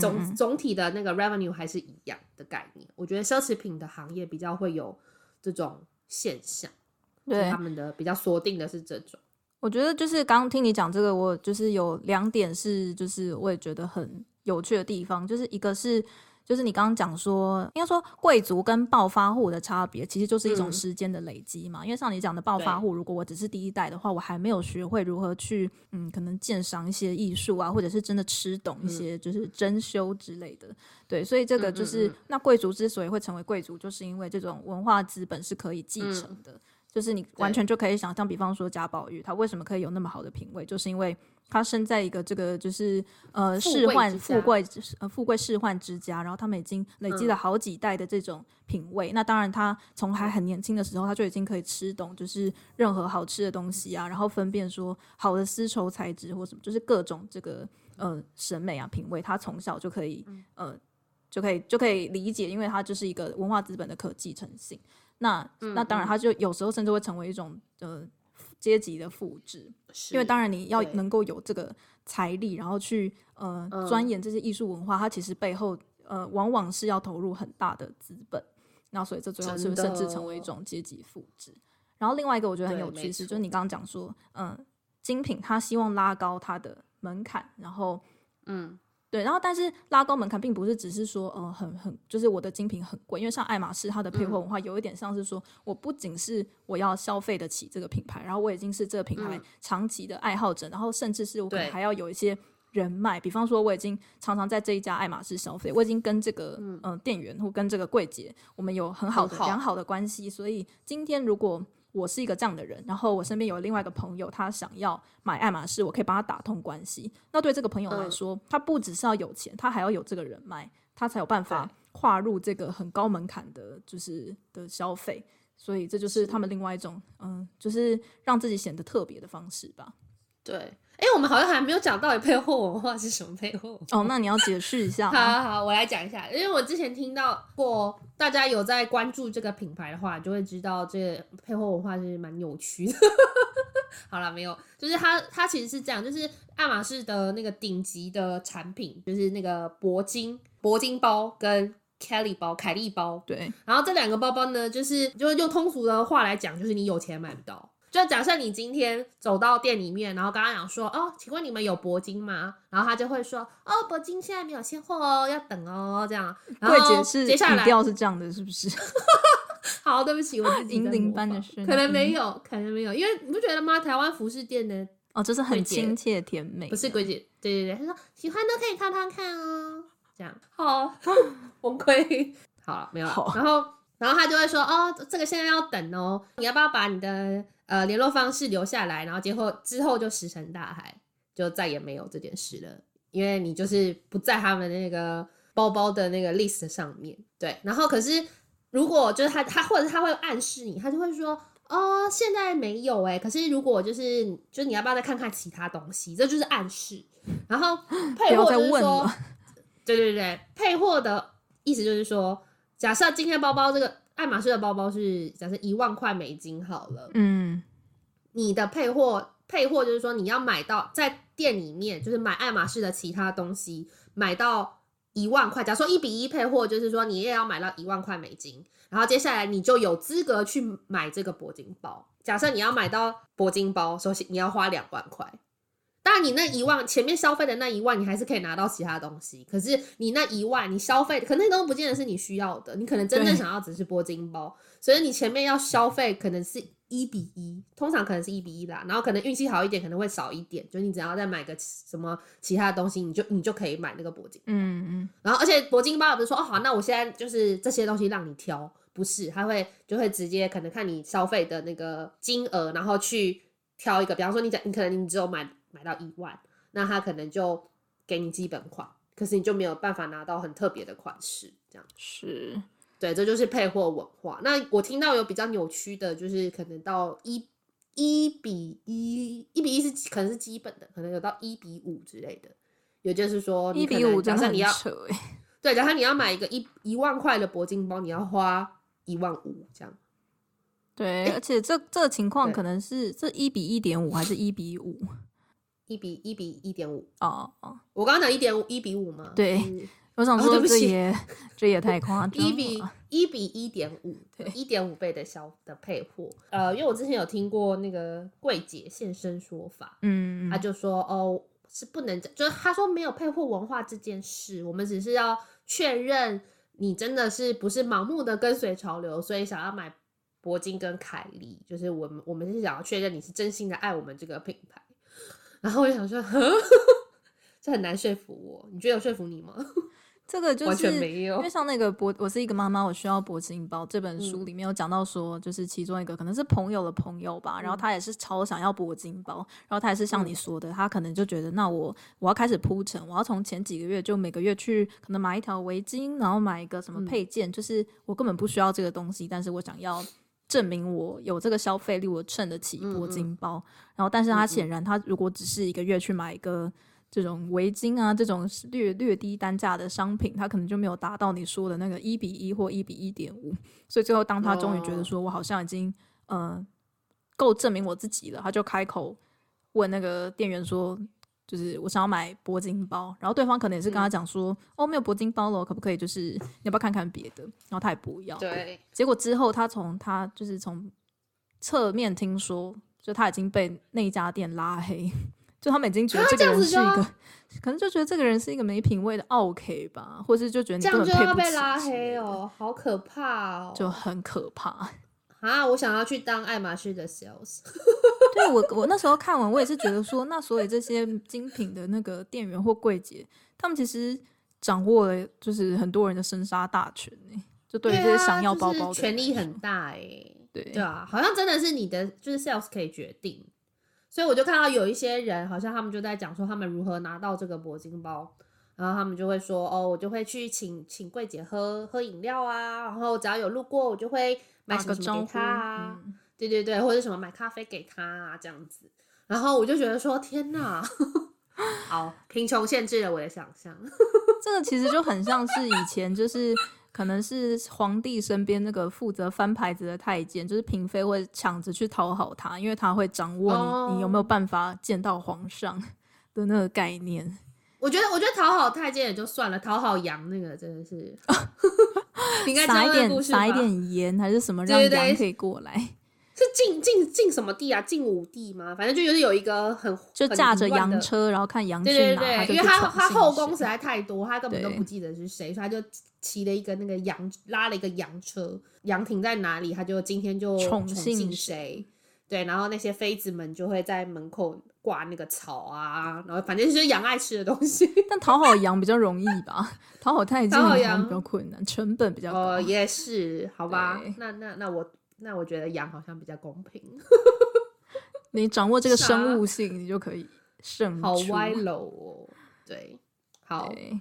总总体的那个 revenue 还是一样的概念。我觉得奢侈品的行业比较会有这种现象，对他们的比较锁定的是这种。
我觉得就是刚刚听你讲这个，我就是有两点是，就是我也觉得很有趣的地方，就是一个是，就是你刚刚讲说，应该说贵族跟暴发户的差别，其实就是一种时间的累积嘛。嗯、因为像你讲的暴发户，如果我只是第一代的话，我还没有学会如何去，嗯，可能鉴赏一些艺术啊，或者是真的吃懂一些就是珍馐之类的。对，所以这个就是那贵族之所以会成为贵族，就是因为这种文化资本是可以继承的。嗯就是你完全就可以想象，比方说贾宝玉，他为什么可以有那么好的品味，就是因为他生在一个这个就是呃仕宦富贵呃富贵仕宦之家，然后他们已经累积了好几代的这种品味。嗯、那当然，他从还很年轻的时候，他就已经可以吃懂就是任何好吃的东西啊，然后分辨说好的丝绸材质或什么，就是各种这个呃审美啊品味，他从小就可以呃就可以就可以理解，因为他就是一个文化资本的可继承性。那那当然，他就有时候甚至会成为一种呃阶级的复制，因为当然你要能够有这个财力，然后去呃钻研这些艺术文化，它其实背后呃往往是要投入很大的资本，那所以这最后是不是甚至成为一种阶级复制？然后另外一个我觉得很有趣是，就是你刚刚讲说，嗯，精品它希望拉高它的门槛，然后嗯。对，然后但是拉高门槛并不是只是说，呃，很很就是我的精品很贵，因为像爱马仕它的配货文化有一点像是说，我不仅是我要消费得起这个品牌，然后我已经是这个品牌长期的爱好者，然后甚至是我可能还要有一些人脉，比方说我已经常常在这一家爱马仕消费，我已经跟这个嗯、呃、店员或跟这个柜姐我们有很好的良好的关系，所以今天如果我是一个这样的人，然后我身边有另外一个朋友，他想要买爱马仕，我可以帮他打通关系。那对这个朋友来说，嗯、他不只是要有钱，他还要有这个人脉，他才有办法跨入这个很高门槛的，就是的消费。所以这就是他们另外一种，嗯，就是让自己显得特别的方式吧。
对。哎、欸，我们好像还没有讲到底配货文化是什么配货
哦，那你要解释一下。
好好好，我来讲一下，因为我之前听到过，大家有在关注这个品牌的话，就会知道这个配货文化是蛮扭曲的。好了，没有，就是它它其实是这样，就是爱马仕的那个顶级的产品，就是那个铂金铂金包跟 Kelly 包凯利包，
对，
然后这两个包包呢，就是就是用通俗的话来讲，就是你有钱买不到。就假设你今天走到店里面，然后刚刚讲说，哦，请问你们有铂金吗？然后他就会说，哦，铂金现在没有现货哦，要等哦，这样。
柜姐是接下来语调是这样的，是不是？
好，对不起，我自己
银铃般的声音，
可能没有，可能没有，因为你不觉得吗？台湾服饰店的
哦，就是很亲切甜美，
不是柜姐，对对对，他说喜欢都可以看看看哦，这样。好，崩溃，好了，没有，好然后然后他就会说，哦，这个现在要等哦，你要不要把你的。呃，联络方式留下来，然后结果之后就石沉大海，就再也没有这件事了，因为你就是不在他们那个包包的那个 list 上面。对，然后可是如果就是他他或者他会暗示你，他就会说哦，现在没有哎，可是如果就是就是你要不要再看看其他东西，这就是暗示。然后 配货就是说，对对对，配货的意思就是说，假设今天包包这个。爱马仕的包包是假设一万块美金好了，嗯，你的配货配货就是说你要买到在店里面就是买爱马仕的其他东西买到一万块，假如说一比一配货，就是说你也要买到一万块美金，然后接下来你就有资格去买这个铂金包。假设你要买到铂金包，首先你要花两万块。当然，你那一万前面消费的那一万，你还是可以拿到其他东西。可是你那一万，你消费可能都不见得是你需要的。你可能真正想要只是铂金包，所以你前面要消费可能是一比一，通常可能是一比一啦。然后可能运气好一点，可能会少一点。就你只要再买个什么其他的东西，你就你就可以买那个铂金。嗯嗯。然后而且铂金包不是说哦好，那我现在就是这些东西让你挑，不是，他会就会直接可能看你消费的那个金额，然后去挑一个。比方说你讲你可能你只有买。买到一万，那他可能就给你基本款，可是你就没有办法拿到很特别的款式，这样
是
对，这就是配货文化。那我听到有比较扭曲的，就是可能到一一比一，一比一是可能是基本的，可能有到一比五之类的。也就是说，一比五，假设你要对，假设你要买一个一一万块的铂金包，你要花一万五这样。
对，而且这这个情况可能是这一比一点五还是一比五？
一比一比一点五。
哦哦，
我刚刚讲一点五一比五吗。
对，
嗯、
我想说这也、哦、这也太夸张了。
一比一比一点五，对，一点五倍的销的配货。呃，因为我之前有听过那个柜姐现身说法，嗯，他就说哦。是不能，就是他说没有配货文化这件事，我们只是要确认你真的是不是盲目的跟随潮流，所以想要买铂金跟凯莉，就是我们我们是想要确认你是真心的爱我们这个品牌。然后我就想说，这很难说服我，你觉得有说服你吗？
这个就是完
全没有，
因为像那个铂，我是一个妈妈，我需要铂金包。这本书里面有讲到说，就是其中一个可能是朋友的朋友吧，嗯、然后他也是超想要铂金包，然后他也是像你说的，嗯、他可能就觉得，那我我要开始铺陈，我要从前几个月就每个月去可能买一条围巾，然后买一个什么配件，嗯、就是我根本不需要这个东西，但是我想要证明我有这个消费力，我衬得起铂金包。嗯嗯然后，但是他显然他如果只是一个月去买一个。这种围巾啊，这种略略低单价的商品，他可能就没有达到你说的那个一比一或一比一点五，所以最后当他终于觉得说我好像已经、oh. 呃够证明我自己了，他就开口问那个店员说，就是我想要买铂金包，然后对方可能也是跟他讲说，嗯、哦没有铂金包了，可不可以就是你要不要看看别的？然后他也不要。对，结果之后他从他就是从侧面听说，就他已经被那家店拉黑。就他们已经觉得这个人是一个，可能就觉得这个人是一个没品味的 OK 吧，或是就觉得你根本配不起。这样就要被拉黑哦，
好可怕哦，
就很可怕
啊！我想要去当爱马仕的 sales。
对，我我那时候看完，我也是觉得说，那所以这些精品的那个店员或柜姐，他们其实掌握了就是很多人的生杀大权呢。就对于这些想要包包的、
啊就是、权力很大哎，
对
对啊，好像真的是你的就是 sales 可以决定。所以我就看到有一些人，好像他们就在讲说他们如何拿到这个铂金包，然后他们就会说，哦，我就会去请请柜姐喝喝饮料啊，然后只要有路过，我就会买什么什么给他啊，嗯、对对对，或者什么买咖啡给他啊这样子，然后我就觉得说，天哪，好，贫穷限制了我的想象，
这个其实就很像是以前就是。可能是皇帝身边那个负责翻牌子的太监，就是嫔妃会抢着去讨好他，因为他会掌握你，oh. 你有没有办法见到皇上的那个概念。
我觉得，我觉得讨好太监也就算了，讨好羊那个真的是，
应该撒一点撒一点盐还是什么，让羊可以过来。
是晋晋晋什么帝啊？晋武帝吗？反正就是有一个很
就驾着羊车，然后看羊去哪，对对对，
因为他他后宫实在太多，他根本都不记得是谁，所以他就骑了一个那个羊，拉了一个羊车，羊停在哪里，他就今天就宠幸谁。对，然后那些妃子们就会在门口挂那个草啊，然后反正就是羊爱吃的东西。
但讨好羊比较容易吧？讨好太监好羊比较困难，成本比较高。
哦，也是，好吧，那那那我。那我觉得羊好像比较公平，
你掌握这个生物性，你就可以胜。
好歪楼哦，对，好，对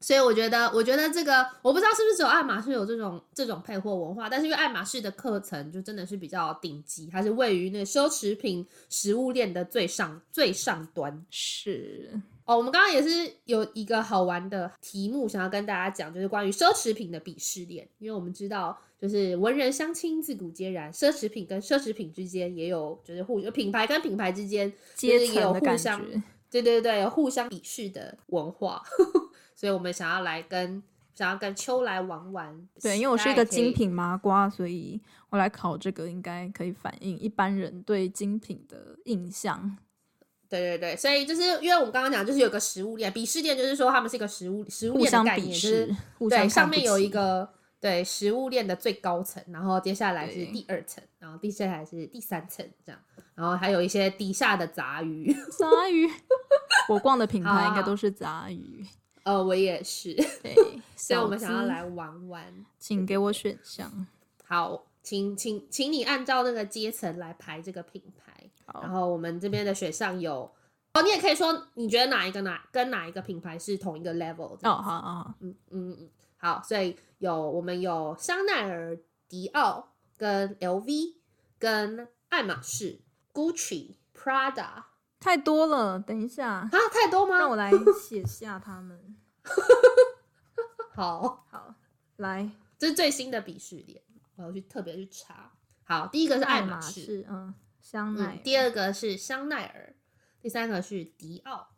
所以我觉得，我觉得这个我不知道是不是只有爱马仕有这种这种配货文化，但是因为爱马仕的课程就真的是比较顶级，它是位于那个奢侈品食物链的最上最上端，
是。
哦，我们刚刚也是有一个好玩的题目想要跟大家讲，就是关于奢侈品的鄙视链。因为我们知道，就是文人相亲，自古皆然，奢侈品跟奢侈品之间也有，就是互品牌跟品牌之间其实也有互相，对对对，有互相鄙视的文化。所以我们想要来跟想要跟秋来玩玩。
对，因为我是一个精品麻瓜，所以我来考这个应该可以反映一般人对精品的印象。
对对对，所以就是因为我们刚刚讲，就是有个食物链，鄙视链就是说他们是一个食物食物链的概念，就是对上面有一个对食物链的最高层，然后接下来是第二层，然后接下来是第三层这样，然后还有一些底下的杂鱼，
杂鱼，我逛的品牌应该都是杂鱼，
呃，我也是，
对，
所以我们想要来玩玩，
请给我选项，
好，请请请你按照那个阶层来排这个品牌。好然后我们这边的选项有哦，你也可以说你觉得哪一个哪跟哪一个品牌是同一个 level 哦，
好好好，
嗯嗯嗯，好，所以有我们有香奈儿、迪奥、跟 LV、跟爱马仕、Gucci、Prada，
太多了，等一下
啊，太多吗？
让我来写下他们。
好
好，来，
这是最新的鄙视链，我要去特别去查。好，第一个是爱
马
仕，
嗯，香奈、
嗯。第二个是香奈儿，第三个是迪奥。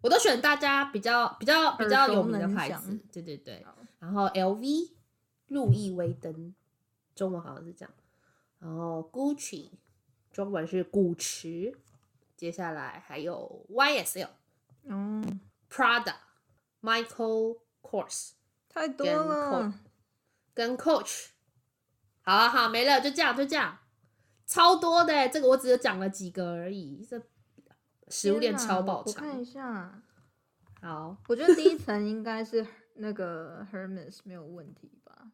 我都选大家比较比较比较有名的牌子，对对对。然后 LV，路易威登，中文好像是这样。然后 Gucci，中文是古驰。接下来还有 YSL，嗯，Prada，Michael Kors，
太多了，
跟 Coach。好啊，好，没了，就这样，就这样，超多的，这个我只有讲了几个而已。这食物链超爆长。
我看一下，
好，
我觉得第一层应该是那个 Hermes 没有问题吧？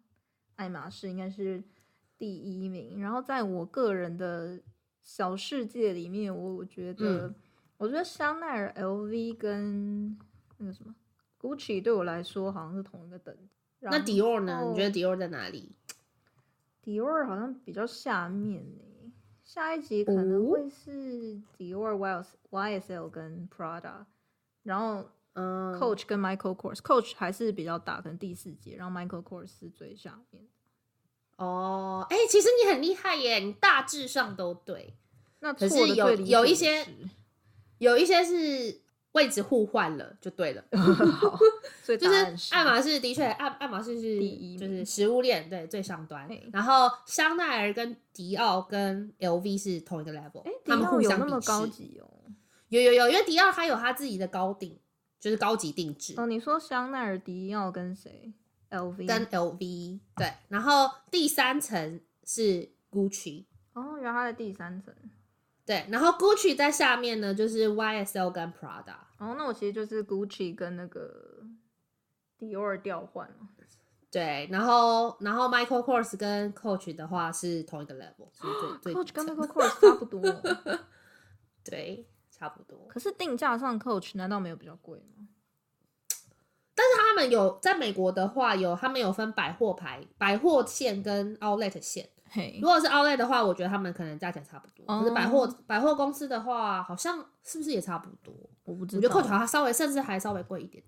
爱马仕应该是第一名，然后在我个人的小世界里面，我我觉得，嗯、我觉得香奈儿、LV 跟那个什么 Gucci 对我来说好像是同一个等级。
那 Dior 呢？你觉得 Dior 在哪里？
迪奥好像比较下面呢，下一集可能会是迪奥、Y YSL 跟 Prada，然后嗯，Coach 跟 Michael Kors，Coach 还是比较大，可能第四节，然后 Michael Kors 是最下面。
哦，哎、欸，其实你很厉害耶，你大致上都对。
那
可是有有一些，有一些是。位置互换了就对了，
好，
所以就是爱马仕的确，爱爱马仕是第一，就是食物链对最上端。然后香奈儿跟迪奥跟 LV 是同一个 level，他们互相比试。
高级哦，
有有有，因为迪奥它有它自己的高定，就是高级定制。
哦，你说香奈儿、迪奥跟谁？LV
跟 LV 对，然后第三层是 Gucci。
哦，原来它在第三层。
对，然后 Gucci 在下面呢，就是 YSL 跟 Prada。
哦，那我其实就是 Gucci 跟那个 Dior 调换了。
对，然后然后 Michael Kors 跟 Coach 的话是同一个 level，是最 最
Coach 跟 Michael Kors 差不多。
对，差不多。
可是定价上 Coach 难道没有比较贵吗？
但是他们有在美国的话，有他们有分百货牌、百货线跟 Outlet
线。
如果是 Outlet 的话，我觉得他们可能价钱差不多。Oh. 可是百货百货公司的话，好像是不是也差不多？
我不知道。
我觉得 Coach 好像稍微甚至还稍微贵一点。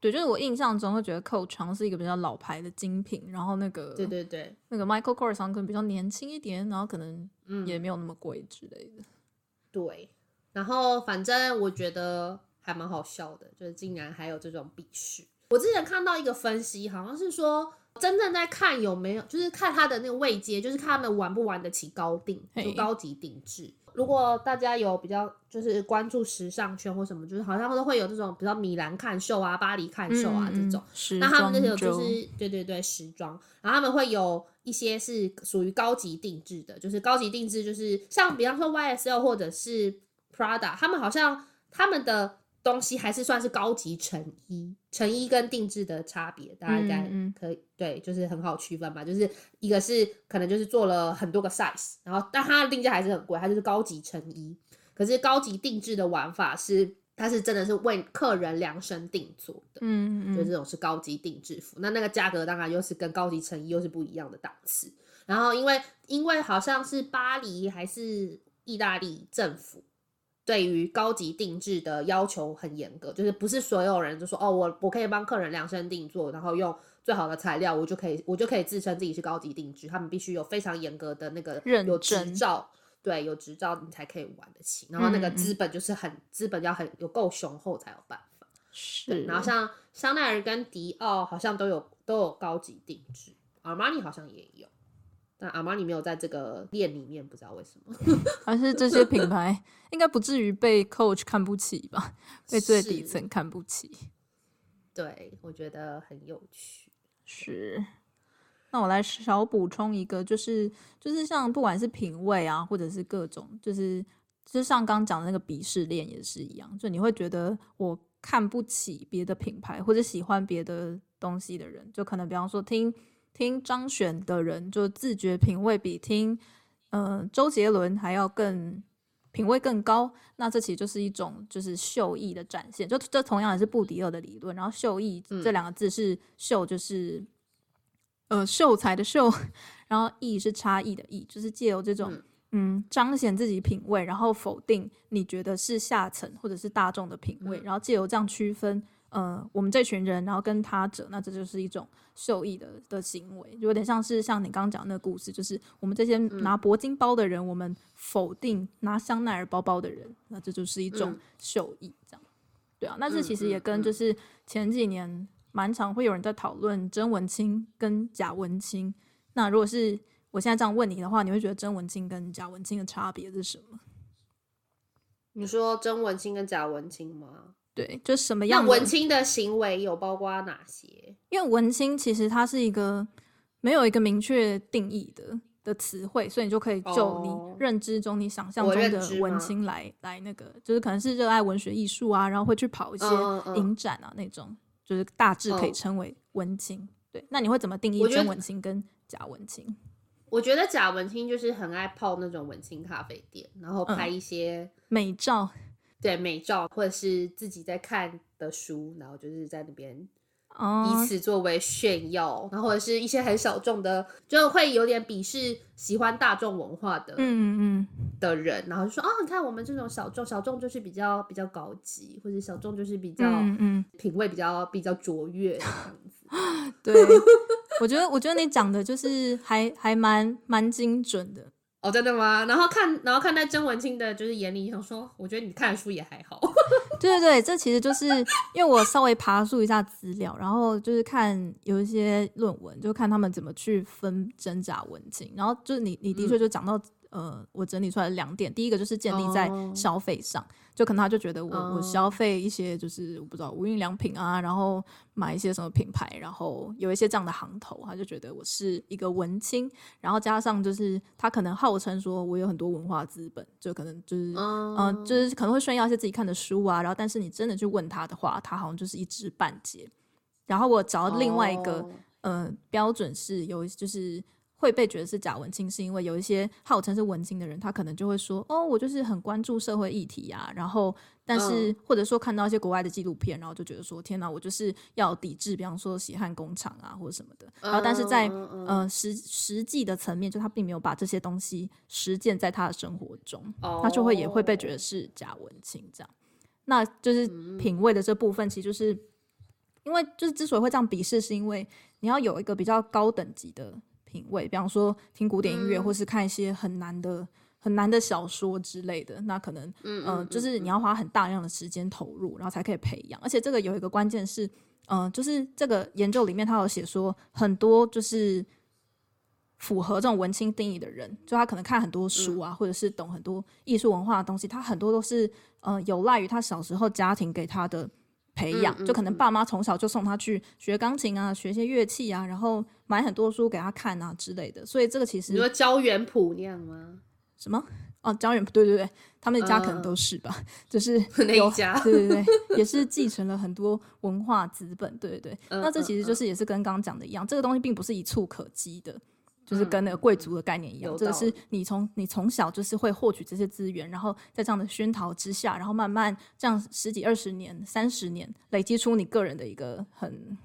对，就是我印象中会觉得 Coach 好像是一个比较老牌的精品，然后那个
对对对，
那个 Michael Kors 可能比较年轻一点，然后可能也没有那么贵之类的。
对，然后反正我觉得还蛮好笑的，就是竟然还有这种鄙视。我之前看到一个分析，好像是说。真正在看有没有，就是看他的那个位阶，就是看他们玩不玩得起高定，就高级定制。如果大家有比较，就是关注时尚圈或什么，就是好像都会有这种比较米兰看秀啊、巴黎看秀啊这种。
嗯、
那他们那些就是对对对时装，然后他们会有一些是属于高级定制的，就是高级定制就是像比方说 YSL 或者是 Prada，他们好像他们的。东西还是算是高级成衣，成衣跟定制的差别，大家应该可以、嗯、对，就是很好区分吧。就是一个是可能就是做了很多个 size，然后但它的定价还是很贵，它就是高级成衣。可是高级定制的玩法是，它是真的是为客人量身定做的，嗯嗯，就这种是高级定制服。那那个价格当然又是跟高级成衣又是不一样的档次。然后因为因为好像是巴黎还是意大利政府。对于高级定制的要求很严格，就是不是所有人就说哦，我我可以帮客人量身定做，然后用最好的材料，我就可以我就可以自称自己是高级定制。他们必须有非常严格的那个有执照，对，有执照你才可以玩得起。然后那个资本就是很资本要很有够雄厚才有办法。
是，
然后像香奈儿跟迪奥好像都有都有高级定制，阿玛尼好像也有。但阿玛尼没有在这个店里面，不知道为什么。
还是这些品牌应该不至于被 Coach 看不起吧？被最底层看不起。
对，我觉得很有趣。
是。那我来少补充一个，就是就是像不管是品味啊，或者是各种，就是就像刚刚讲的那个鄙视链也是一样，就你会觉得我看不起别的品牌，或者喜欢别的东西的人，就可能比方说听。听张悬的人就自觉品味比听，呃，周杰伦还要更品味更高。那这其实就是一种就是秀艺的展现。就这同样也是布迪厄的理论。然后秀艺这两个字是秀，就是、嗯、呃秀才的秀，然后艺是差异的艺，就是借由这种嗯，嗯彰显自己品味，然后否定你觉得是下层或者是大众的品味，嗯、然后借由这样区分呃，我们这群人，然后跟他者，那这就是一种受益的的行为，就有点像是像你刚刚讲的那个故事，就是我们这些拿铂金包的人，嗯、我们否定拿香奈儿包包的人，那这就是一种受益，这样。对啊，那这其实也跟就是前几年蛮常会有人在讨论真文青跟假文青。那如果是我现在这样问你的话，你会觉得真文青跟假文青的差别是什么？
你说真文青跟假文青吗？
对，就什么样？
那文青的行为有包括哪些？
因为文青其实它是一个没有一个明确定义的的词汇，所以你就可以就你认知中、你想象中的文青来来那个，就是可能是热爱文学艺术啊，然后会去跑一些影展啊那种，就是大致可以称为文青。对，那你会怎么定义真文青跟假文青？
我觉得假文青就是很爱泡那种文青咖啡店，然后拍一些、
嗯、美照，
对美照，或者是自己在看的书，然后就是在那边以此作为炫耀，哦、然后或者是一些很小众的，就会有点鄙视喜欢大众文化的，嗯嗯的人，然后就说啊、哦，你看我们这种小众，小众就是比较比较高级，或者小众就是比较嗯，嗯。品味比较比较卓越这样子，
对。我觉得，我觉得你讲的就是还还蛮蛮精准的
哦，真的吗？然后看，然后看在甄文清的就是眼里，想说，我觉得你看的书也还好。
对对对，这其实就是 因为我稍微爬梳一下资料，然后就是看有一些论文，就看他们怎么去分真假文青，然后就是你你的确就讲到。嗯呃，我整理出来的两点，第一个就是建立在消费上，oh. 就可能他就觉得我、oh. 我消费一些就是我不知道无印良品啊，然后买一些什么品牌，然后有一些这样的行头，他就觉得我是一个文青，然后加上就是他可能号称说我有很多文化资本，就可能就是嗯、oh. 呃，就是可能会炫耀一些自己看的书啊，然后但是你真的去问他的话，他好像就是一知半解。然后我找到另外一个、oh. 呃标准是有就是。会被觉得是假文青，是因为有一些号称是文青的人，他可能就会说：“哦，我就是很关注社会议题啊。”然后，但是、嗯、或者说看到一些国外的纪录片，然后就觉得说：“天哪，我就是要抵制，比方说血汗工厂啊，或者什么的。”然后，但是在呃、实实际的层面，就他并没有把这些东西实践在他的生活中，哦、他就会也会被觉得是假文青这样。那就是品味的这部分，其实就是因为就是之所以会这样鄙视，是因为你要有一个比较高等级的。品味，比方说听古典音乐，或是看一些很难的、嗯、很难的小说之类的，那可能，嗯、呃、就是你要花很大量的时间投入，然后才可以培养。而且这个有一个关键是，嗯、呃，就是这个研究里面他有写说，很多就是符合这种文青定义的人，就他可能看很多书啊，嗯、或者是懂很多艺术文化的东西，他很多都是，呃，有赖于他小时候家庭给他的。培养，就可能爸妈从小就送他去学钢琴啊，学一些乐器啊，然后买很多书给他看啊之类的。所以这个其实，
你说教园谱那样吗？
什么？哦，教园谱，对对对，他们家可能都是吧，呃、就是
那一家，
对对对，也是继承了很多文化资本，对对对。呃、那这其实就是也是跟刚刚讲的一样，这个东西并不是一触可及的。就是跟那个贵族的概念一样，嗯、这个是你从你从小就是会获取这些资源，然后在这样的熏陶之下，然后慢慢这样十几二十年、三十年累积出你个人的一个很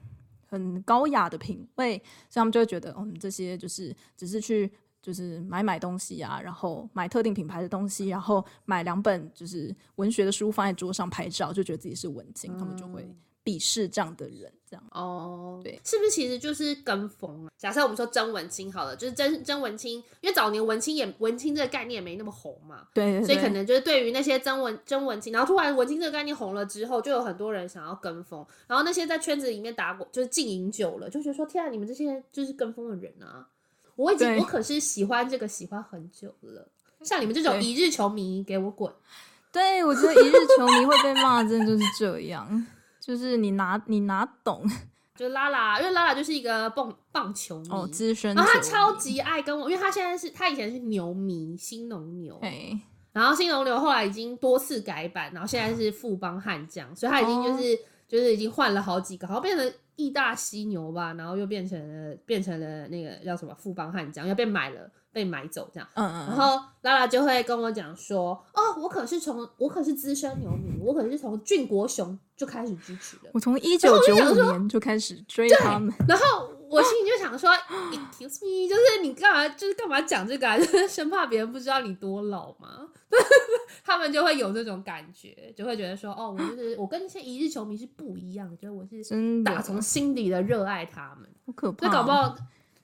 很高雅的品味，所以他们就会觉得，嗯，这些就是只是去就是买买东西啊，然后买特定品牌的东西，然后买两本就是文学的书放在桌上拍照，就觉得自己是文青，嗯、他们就会。鄙视这样的人，这样
哦，对，是不是其实就是跟风啊？假设我们说曾文青好了，就是曾曾文青，因为早年文青也文青这个概念也没那么红嘛，
对，对，对，
所以可能就是对于那些曾文曾文青，然后突然文青这个概念红了之后，就有很多人想要跟风，然后那些在圈子里面打过就是经营久了，就觉得说天啊，你们这些就是跟风的人啊！我已经我可是喜欢这个喜欢很久了，像你们这种一日球迷，给我滚！
对，我觉得一日球迷会被骂，真的就是这样。就是你拿你拿懂，
就拉拉，因为拉拉就是一个棒棒球迷
哦，资深，
然后他超级爱跟我，因为他现在是他以前是牛迷，新农牛，嘿然后新农牛后来已经多次改版，然后现在是富邦悍将，所以他已经就是、哦、就是已经换了好几个，好像变成义大犀牛吧，然后又变成了变成了那个叫什么富邦悍将，又被买了。被买走这样，嗯嗯，然后拉拉就会跟我讲说，哦，我可是从我可是资深牛迷，我可是从俊国雄就开始支持的，
我从一九九五年就开始追他们，
然后我心里就想说，excuse me，就是你干嘛，就是干嘛讲这个啊？就是生怕别人不知道你多老嘛。他们就会有这种感觉，就会觉得说，哦，我就是我跟那些一日球迷是不一样，觉得我是打从心底的热爱他们，
好可怕。
就搞不好。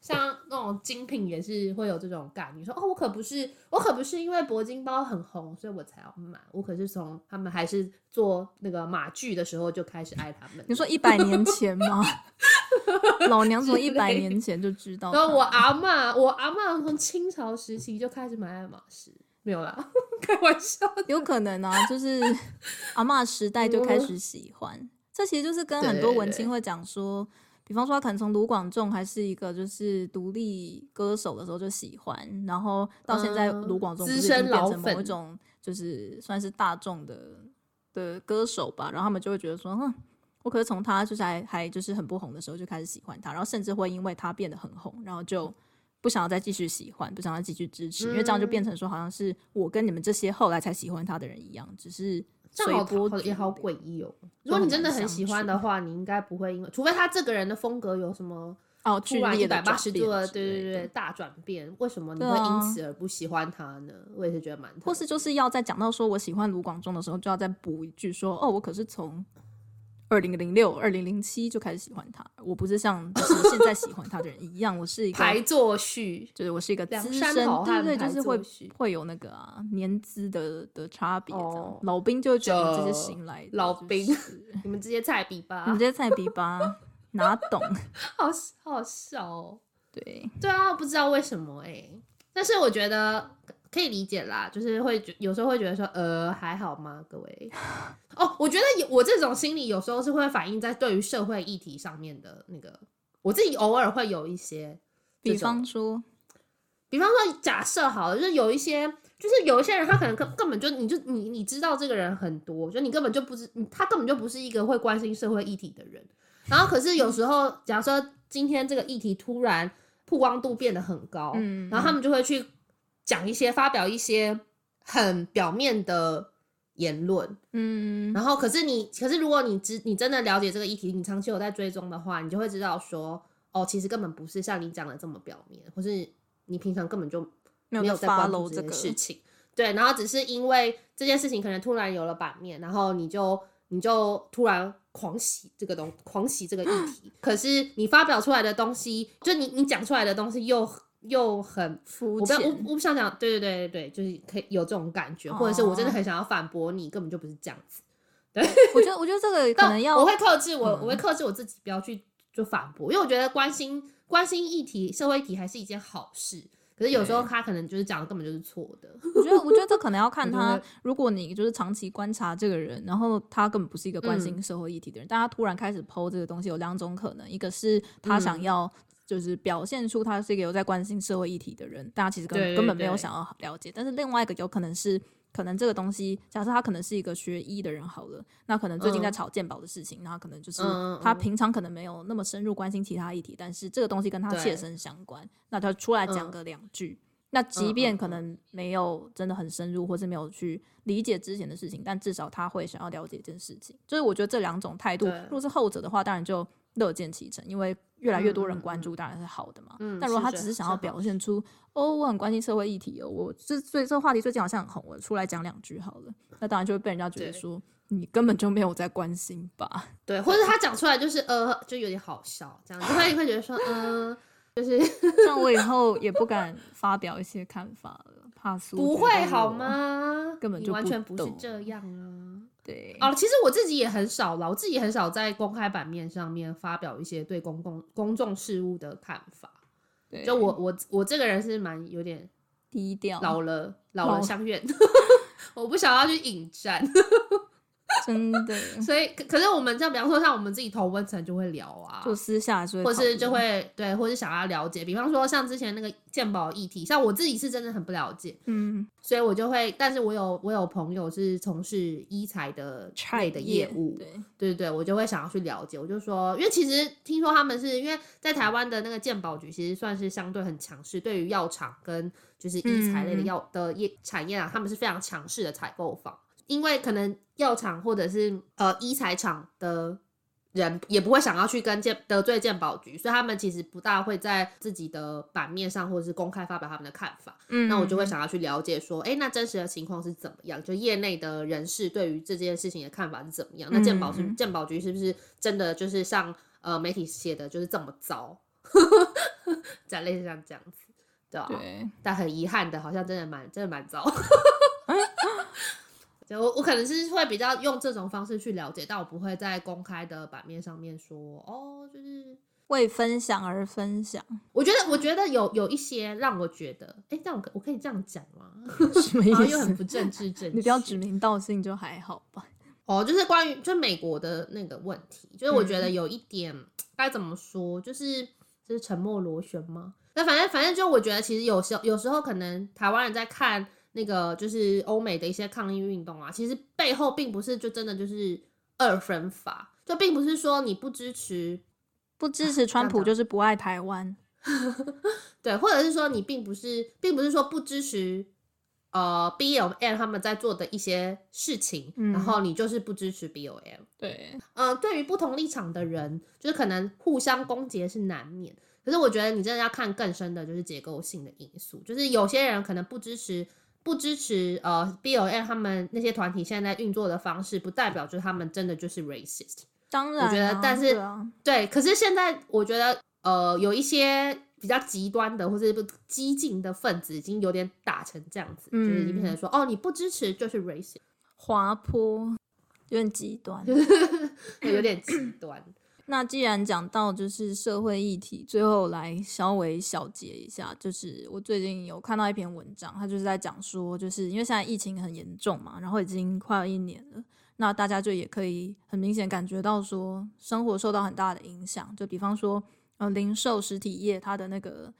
像那种精品也是会有这种感觉，你说哦，我可不是，我可不是因为铂金包很红，所以我才要买，我可是从他们还是做那个马具的时候就开始爱他们。
你说一百年前吗？老娘从一百年前就知道。
然后我阿嬷，我阿嬷从清朝时期就开始买爱马仕，没有啦，开玩笑。
有可能啊，就是阿嬷时代就开始喜欢，这其实就是跟很多文青会讲说。比方说，他可能从卢广仲还是一个就是独立歌手的时候就喜欢，然后到现在卢广仲资深变成某一种就是算是大众的的歌手吧，然后他们就会觉得说，哼，我可是从他就是还还就是很不红的时候就开始喜欢他，然后甚至会因为他变得很红，然后就不想要再继续喜欢，不想要继续支持，因为这样就变成说好像是我跟你们这些后来才喜欢他的人一样，只是。这好多
也好诡异哦！如果你真的很喜欢的话，你应该不会因为，除非他这个人的风格有什么
哦，
突然一百八十度的，对对对，对大转变，为什么你会因此而不喜欢他呢？啊、我也是觉得蛮，
或是就是要在讲到说我喜欢卢广仲的时候，就要再补一句说哦，我可是从。二零零六、二零零七就开始喜欢他，我不是像就是现在喜欢他的人一样，我是一个
排座序，
就是我是一个资深，对对，就是会会有那个啊年资的的差别这样。哦、老兵就觉得这些新来的
老兵，你们这些菜逼吧，
你们这些菜逼吧，哪懂？
好好笑哦，
对
对啊，不知道为什么哎、欸，但是我觉得。可以理解啦，就是会觉有时候会觉得说，呃，还好吗？各位，哦，我觉得我这种心理有时候是会反映在对于社会议题上面的那个，我自己偶尔会有一些，
比方说，
比方说，假设好了，就是有一些，就是有一些人，他可能根根本就，你就你你知道这个人很多，就你根本就不知，他根本就不是一个会关心社会议题的人，然后可是有时候，假设今天这个议题突然曝光度变得很高，嗯，然后他们就会去。讲一些，发表一些很表面的言论，嗯，然后可是你，可是如果你知，你真的了解这个议题，你长期有在追踪的话，你就会知道说，哦，其实根本不是像你讲的这么表面，或是你平常根本就没有在关注这个。事情，对，然后只是因为这件事情可能突然有了版面，然后你就你就突然狂喜这个东，狂喜这个议题，可是你发表出来的东西，就你你讲出来的东西又。又很肤浅，我不我不想讲，对对对对对，就是可以有这种感觉，或者是我真的很想要反驳你，根本就不是这样子。对，
我觉得我觉得这个可能要，
我会克制我，我会克制我自己，不要去就反驳，因为我觉得关心关心议题、社会议题还是一件好事。可是有时候他可能就是讲的根本就是错的。
我觉得我觉得这可能要看 他，如果你就是长期观察这个人，然后他根本不是一个关心社会议题的人，但他突然开始 po 这个东西，有两种可能，一个是他想要。就是表现出他是一个有在关心社会议题的人，大家其实根根本没有想要了解。但是另外一个有可能是，可能这个东西，假设他可能是一个学医的人好了，那可能最近在炒健保的事情，那、嗯、可能就是他平常可能没有那么深入关心其他议题，但是这个东西跟他切身相关，那他出来讲个两句，嗯、那即便可能没有真的很深入，或是没有去理解之前的事情，但至少他会想要了解这件事情。就是我觉得这两种态度，如果是后者的话，当然就乐见其成，因为。越来越多人关注，当然是好的嘛。嗯，但如果他只是想要表现出，哦，我很关心社会议题哦，我这最这个话题最近好像很红，我出来讲两句好了，那当然就会被人家觉得说你根本就没有在关心吧？
对，或者他讲出来就是呃，就有点好笑，这样就会会觉得说，嗯、呃，就是
像我以后也不敢发表一些看法了，怕输。
不会好吗？
根本就
完全不是这样啊。
对
哦，其实我自己也很少了，我自己很少在公开版面上面发表一些对公共公众事务的看法。对，就我我我这个人是蛮有点
低调，
老了老了相怨，我不想要去引战。
真的，
所以可可是我们这样，比方说像我们自己投温层就会聊啊，
就私下就会，
或是就会对，或是想要了解，比方说像之前那个鉴宝议题，像我自己是真的很不了解，嗯，所以我就会，但是我有我有朋友是从事医材的类的业务，对。对对，我就会想要去了解，我就说，因为其实听说他们是因为在台湾的那个鉴宝局其实算是相对很强势，对于药厂跟就是医材类的药的业产业啊，他们是非常强势的采购方。因为可能药厂或者是呃医材厂的人也不会想要去跟健得罪健保局，所以他们其实不大会在自己的版面上或者是公开发表他们的看法。嗯，那我就会想要去了解说，哎、欸，那真实的情况是怎么样？就业内的人士对于这件事情的看法是怎么样？那健保是健保局是不是真的就是像呃媒体写的就是这么糟？在类似像这样子，对吧？对。但很遗憾的，好像真的蛮真的蛮糟。就我我可能是会比较用这种方式去了解，但我不会在公开的版面上面说哦，就是
为分享而分享。
我觉得我觉得有有一些让我觉得，哎、欸，这样我可以这样讲吗？
什么意思？
又很不政治正确。
你不要指名道姓就还好吧。
哦，就是关于就美国的那个问题，就是我觉得有一点该、嗯、怎么说，就是就是沉默螺旋吗？那反正反正就我觉得其实有时候有时候可能台湾人在看。那个就是欧美的一些抗议运动啊，其实背后并不是就真的就是二分法，就并不是说你不支持
不支持川普就是不爱台湾，
对，或者是说你并不是并不是说不支持呃 BLM 他们在做的一些事情，嗯、然后你就是不支持 BLM，
对，
呃，对于不同立场的人，就是可能互相攻击是难免，可是我觉得你真的要看更深的就是结构性的因素，就是有些人可能不支持。不支持呃 B O M 他们那些团体现在在运作的方式，不代表就是他们真的就是 racist。
当然、啊，
我觉得，但是对，啊、对，可是现在我觉得呃有一些比较极端的或者不激进的分子，已经有点打成这样子，嗯、就是已经变成说哦你不支持就是 racist，
滑坡有点极端，
有点极端。
那既然讲到就是社会议题，最后来稍微小结一下，就是我最近有看到一篇文章，他就是在讲说，就是因为现在疫情很严重嘛，然后已经快要一年了，那大家就也可以很明显感觉到说，生活受到很大的影响，就比方说，呃，零售实体业它的那个，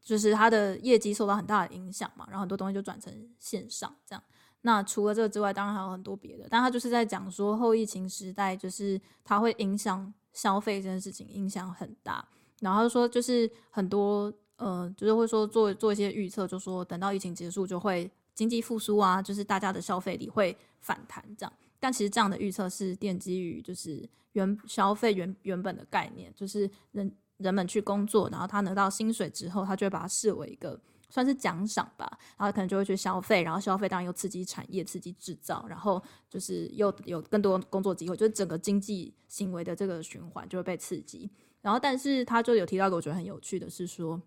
就是它的业绩受到很大的影响嘛，然后很多东西就转成线上这样。那除了这个之外，当然还有很多别的，但他就是在讲说后疫情时代，就是它会影响消费这件事情，影响很大。然后说就是很多呃，就是会说做做一些预测，就说等到疫情结束就会经济复苏啊，就是大家的消费力会反弹这样。但其实这样的预测是奠基于就是原消费原原本的概念，就是人人们去工作，然后他拿到薪水之后，他就会把它视为一个。算是奖赏吧，然后可能就会去消费，然后消费当然又刺激产业、刺激制造，然后就是又有更多工作机会，就是整个经济行为的这个循环就会被刺激。然后，但是他就有提到一个我觉得很有趣的是说，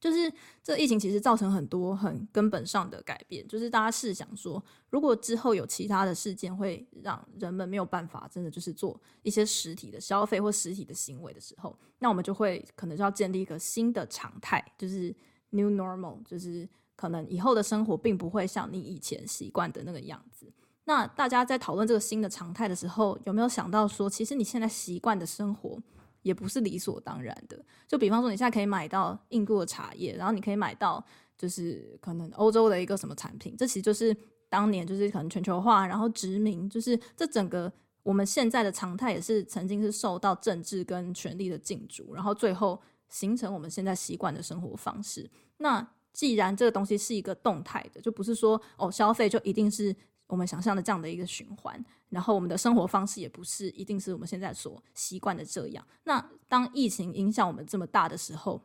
就是这疫情其实造成很多很根本上的改变，就是大家试想说，如果之后有其他的事件会让人们没有办法真的就是做一些实体的消费或实体的行为的时候，那我们就会可能就要建立一个新的常态，就是。New normal 就是可能以后的生活并不会像你以前习惯的那个样子。那大家在讨论这个新的常态的时候，有没有想到说，其实你现在习惯的生活也不是理所当然的？就比方说，你现在可以买到印度的茶叶，然后你可以买到就是可能欧洲的一个什么产品，这其实就是当年就是可能全球化，然后殖民，就是这整个我们现在的常态也是曾经是受到政治跟权力的禁足，然后最后。形成我们现在习惯的生活方式。那既然这个东西是一个动态的，就不是说哦，消费就一定是我们想象的这样的一个循环。然后我们的生活方式也不是一定是我们现在所习惯的这样。那当疫情影响我们这么大的时候，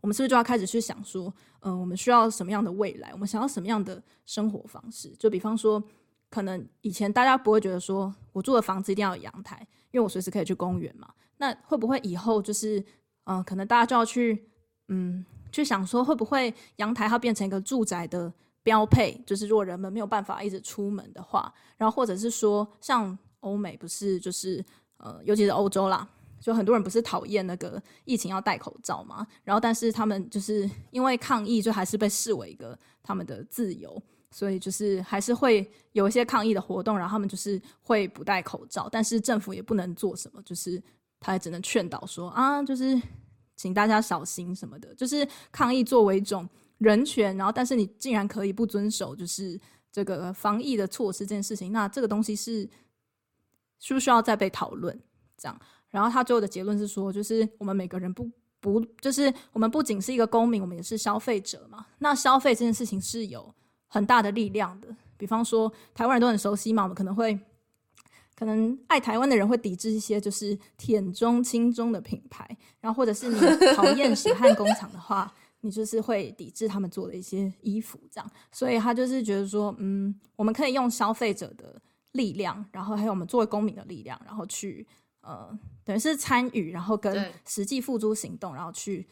我们是不是就要开始去想说，嗯、我们需要什么样的未来？我们想要什么样的生活方式？就比方说，可能以前大家不会觉得说我住的房子一定要有阳台，因为我随时可以去公园嘛。那会不会以后就是？嗯、可能大家就要去，嗯，去想说会不会阳台它变成一个住宅的标配，就是如果人们没有办法一直出门的话，然后或者是说像欧美不是就是呃，尤其是欧洲啦，就很多人不是讨厌那个疫情要戴口罩嘛，然后但是他们就是因为抗议，就还是被视为一个他们的自由，所以就是还是会有一些抗议的活动，然后他们就是会不戴口罩，但是政府也不能做什么，就是。他也只能劝导说啊，就是请大家小心什么的，就是抗议作为一种人权，然后但是你竟然可以不遵守就是这个防疫的措施这件事情，那这个东西是需不需要再被讨论？这样，然后他最后的结论是说，就是我们每个人不不，就是我们不仅是一个公民，我们也是消费者嘛。那消费这件事情是有很大的力量的，比方说台湾人都很熟悉嘛，我们可能会。可能爱台湾的人会抵制一些就是舔中亲中的品牌，然后或者是你讨厌血汗工厂的话，你就是会抵制他们做的一些衣服，这样。所以他就是觉得说，嗯，我们可以用消费者的力量，然后还有我们作为公民的力量，然后去呃，等于是参与，然后跟实际付诸行动，然后去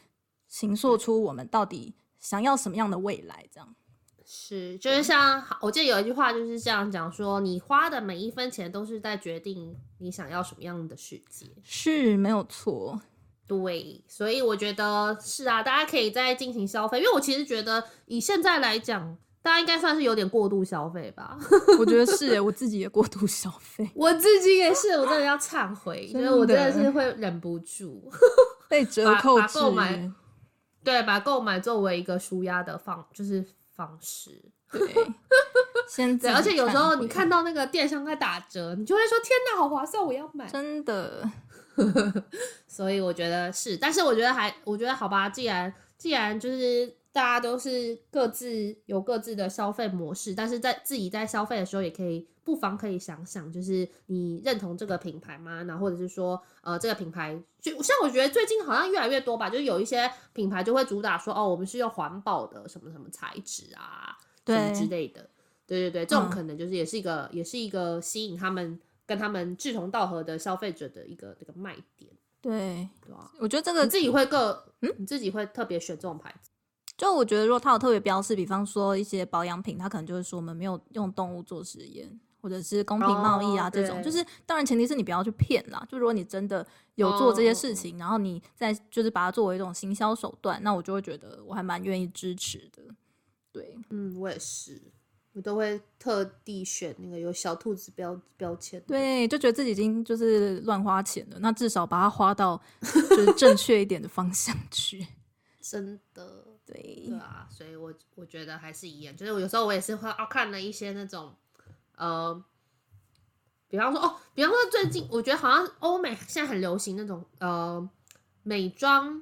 形塑出我们到底想要什么样的未来，这样。
是，就是像我记得有一句话就是这样讲说，你花的每一分钱都是在决定你想要什么样的世界，
是没有错。
对，所以我觉得是啊，大家可以再进行消费，因为我其实觉得以现在来讲，大家应该算是有点过度消费吧。
我觉得是，我自己也过度消费，
我自己也是，我真的要忏悔，因为我真的是会忍不住
被折扣
购买，对，把购买作为一个舒压的方，就是。方式对，
现在
而且有时候你看到那个电商在打折，你就会说：“天哪，好划算，我要买！”
真的，
所以我觉得是，但是我觉得还，我觉得好吧，既然既然就是。大家都是各自有各自的消费模式，但是在自己在消费的时候，也可以不妨可以想想，就是你认同这个品牌吗？然后或者是说，呃，这个品牌就像我觉得最近好像越来越多吧，就是有一些品牌就会主打说，哦，我们是用环保的什么什么材质啊，
对
什么之类的。对对对，这种可能就是也是一个、嗯、也是一个吸引他们跟他们志同道合的消费者的一个这个卖点。
对，
对啊，
我觉得这个
你自己会更，嗯，你自己会特别选这种牌子。
就我觉得，如果它有特别标示，比方说一些保养品，它可能就会说我们没有用动物做实验，或者是公平贸易啊、oh, 这种。就是当然前提是你不要去骗啦。就如果你真的有做这些事情，oh. 然后你再就是把它作为一种行销手段，那我就会觉得我还蛮愿意支持的。对，
嗯，我也是，我都会特地选那个有小兔子标标签。
对，就觉得自己已经就是乱花钱了，那至少把它花到就是正 确一点的方向去。
真的。
对，
对啊，所以我我觉得还是一样，就是我有时候我也是会哦看了一些那种，呃，比方说哦，比方说最近我觉得好像欧美现在很流行那种呃美妆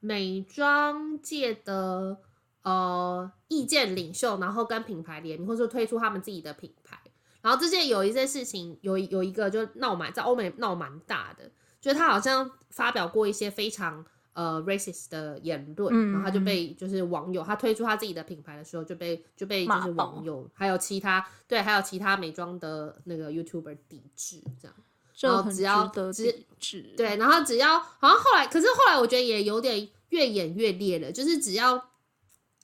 美妆界的呃意见领袖，然后跟品牌联名，或者说推出他们自己的品牌，然后之前有一些事情有有一个就闹蛮在欧美闹蛮大的，就是他好像发表过一些非常。呃，racist 的言论，嗯，然后他就被就是网友，他推出他自己的品牌的时候就被就被就是网友还有其他对还有其他美妆的那个 YouTuber 抵制这样，然后只要抵制对，然后只要好像后来，可是后来我觉得也有点越演越烈了，就是只要。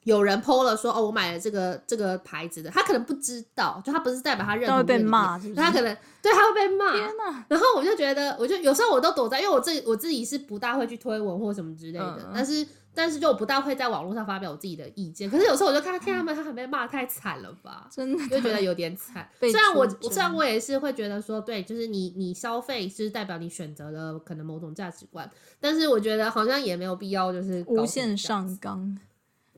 有人 po 了说哦，我买了这个这个牌子的，他可能不知道，就他不是代表他认同，他
会被骂，是不是？
他可能对他会被骂。
天哪！
然后我就觉得，我就有时候我都躲在，因为我自己我自己是不大会去推文或什么之类的，嗯、但是但是就我不大会在网络上发表我自己的意见。可是有时候我就看到天他们，他很被骂太惨了吧？
真的，
就觉得有点惨。虽然我虽然我也是会觉得说，对，就是你你消费是代表你选择了可能某种价值观，但是我觉得好像也没有必要就是
无限上纲。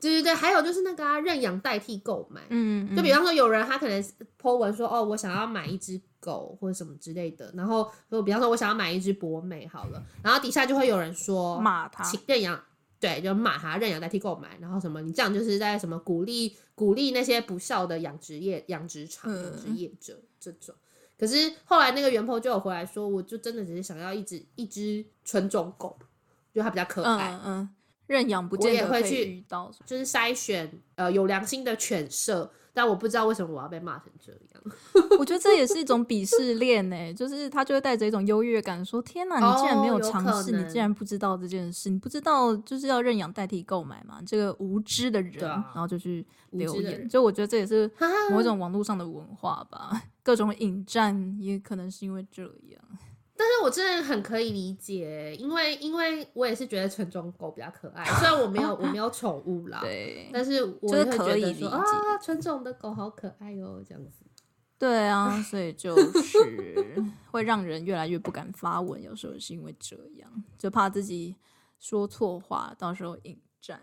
对对对，还有就是那个啊，认养代替购买，
嗯，嗯，
就比方说有人他可能 po 文说，哦，我想要买一只狗或者什么之类的，然后就比方说我想要买一只博美好了，然后底下就会有人说
骂他，
请认养，对，就骂他认养代替购买，然后什么你这样就是在什么鼓励鼓励那些不孝的养殖业养殖场养殖业者这种，可是后来那个原 po 就有回来说，我就真的只是想要一只一只纯种狗，就它比较可爱，
嗯。嗯认养不见得会去遇到，
就是筛选呃有良心的犬舍，但我不知道为什么我要被骂成这样。
我觉得这也是一种鄙视链呢，就是他就会带着一种优越感说：“天哪，你竟然没有尝试，你竟然不知道这件事，你不知道就是要认养代替购买嘛？这个无知的人，啊、然后就去留言。就我觉得这也是某一种网络上的文化吧，各种引战也可能是因为这样。”
但是我真的很可以理解，因为因为我也是觉得纯种狗比较可爱，虽然我没有 我没有宠物啦，
对，
但是我会觉得说可以理解啊，纯种的狗好可爱哦，这样子。
对啊，所以就是 会让人越来越不敢发文，有时候是因为这样，就怕自己说错话，到时候引战，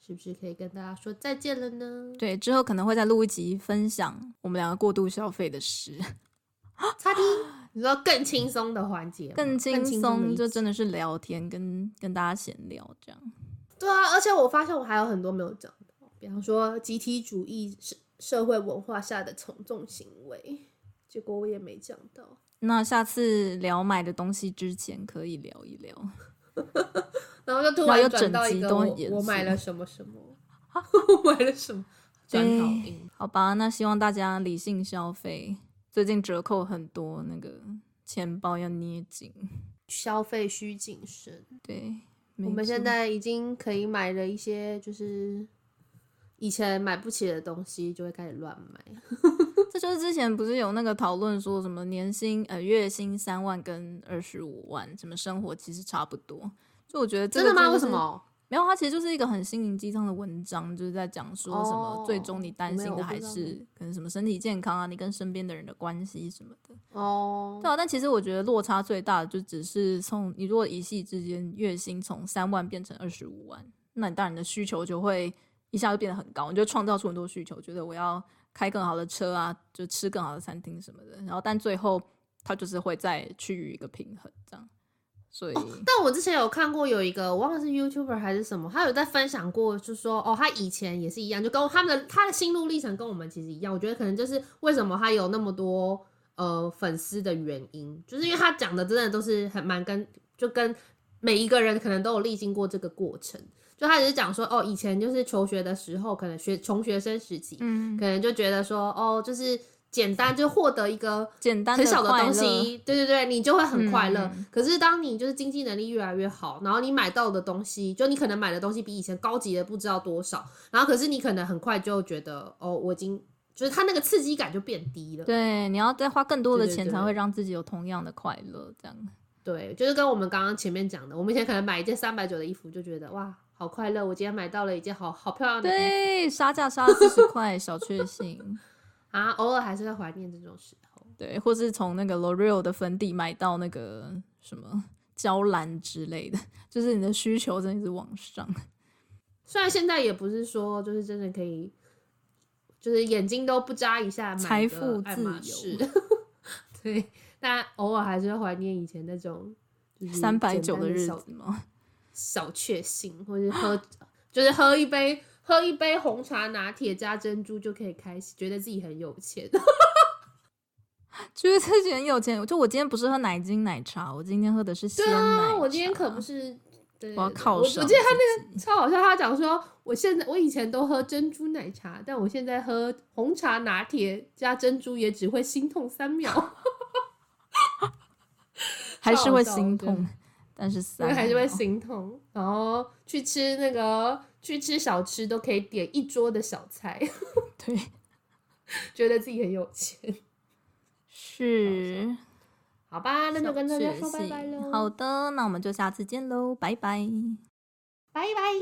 是不是可以跟大家说再见了呢？
对，之后可能会再录一集分享我们两个过度消费的事。
差评。你说更轻松的环节，
更轻松就真的是聊天，跟跟大家闲聊这样。
对啊，而且我发现我还有很多没有讲到，比方说集体主义社社会文化下的从众行为，结果我也没讲到。
那下次聊买的东西之前可以聊一聊，
然后就突然转到一个我，我买了什么什么，我买了什么，转好音。
好吧，那希望大家理性消费。最近折扣很多，那个钱包要捏紧，
消费需谨慎。
对，
我们现在已经可以买了一些，就是以前买不起的东西，就会开始乱买。
这就是之前不是有那个讨论说什么年薪呃月薪三万跟二十五万，什么生活其实差不多。就我觉得、就是、
真的吗？为什么？
没有，它其实就是一个很心灵鸡汤的文章，就是在讲说什么最终你担心的还是可能什么身体健康啊，你跟身边的人的关系什么的。哦，对啊，但其实我觉得落差最大的就只是从你如果一系之间月薪从三万变成二十五万，那你当然你的需求就会一下就变得很高，你就创造出很多需求，觉得我要开更好的车啊，就吃更好的餐厅什么的。然后但最后它就是会再趋于一个平衡这样。所以、哦，
但我之前有看过有一个，我忘了是 YouTuber 还是什么，他有在分享过，就说哦，他以前也是一样，就跟他们的他的心路历程跟我们其实一样。我觉得可能就是为什么他有那么多呃粉丝的原因，就是因为他讲的真的都是很蛮跟就跟每一个人可能都有历经过这个过程。就他只是讲说哦，以前就是求学的时候，可能学穷学生时期，嗯，可能就觉得说哦，就是。简单就获得一个简单很小的东西，对对对，你就会很快乐。嗯。可是当你就是经济能力越来越好，然后你买到的东西，就你可能买的东西比以前高级的不知道多少，然后可是你可能很快就觉得哦，我已经就是它那个刺激感就变低了。
对，你要再花更多的钱才会让自己有同样的快乐，这样。
对，就是跟我们刚刚前面讲的，我们以前可能买一件三百九的衣服就觉得哇，好快乐，我今天买到了一件好好漂亮的衣服。
对，杀价杀四十块，小确幸。
啊，偶尔还是会怀念这种时候，
对，或是从那个 L'Oreal 的粉底买到那个什么 娇兰之类的，就是你的需求真的是往上。
虽然现在也不是说就是真的可以，就是眼睛都不眨一下买财富自由，对，但偶尔还是会怀念以前那种
三百九的日子吗？
小确幸，或是喝，就是喝一杯。喝一杯红茶拿铁加珍珠就可以开心觉得自己很有钱，
觉得自己很有钱。就我今天不是喝奶精奶茶，我今天喝的是鲜奶茶。对啊，
我今天可不是。对，
我要靠？
我记得他那个超好笑，他讲说，我现在我以前都喝珍珠奶茶，但我现在喝红茶拿铁加珍珠也只会心痛三秒，
还是会心痛，但是
还是会心痛。然后去吃那个。去吃小吃都可以点一桌的小菜，
对，
觉得自己很有钱，
是，
好吧，那就跟大家说拜拜喽。
好的，那我们就下次见喽，拜拜，
拜拜。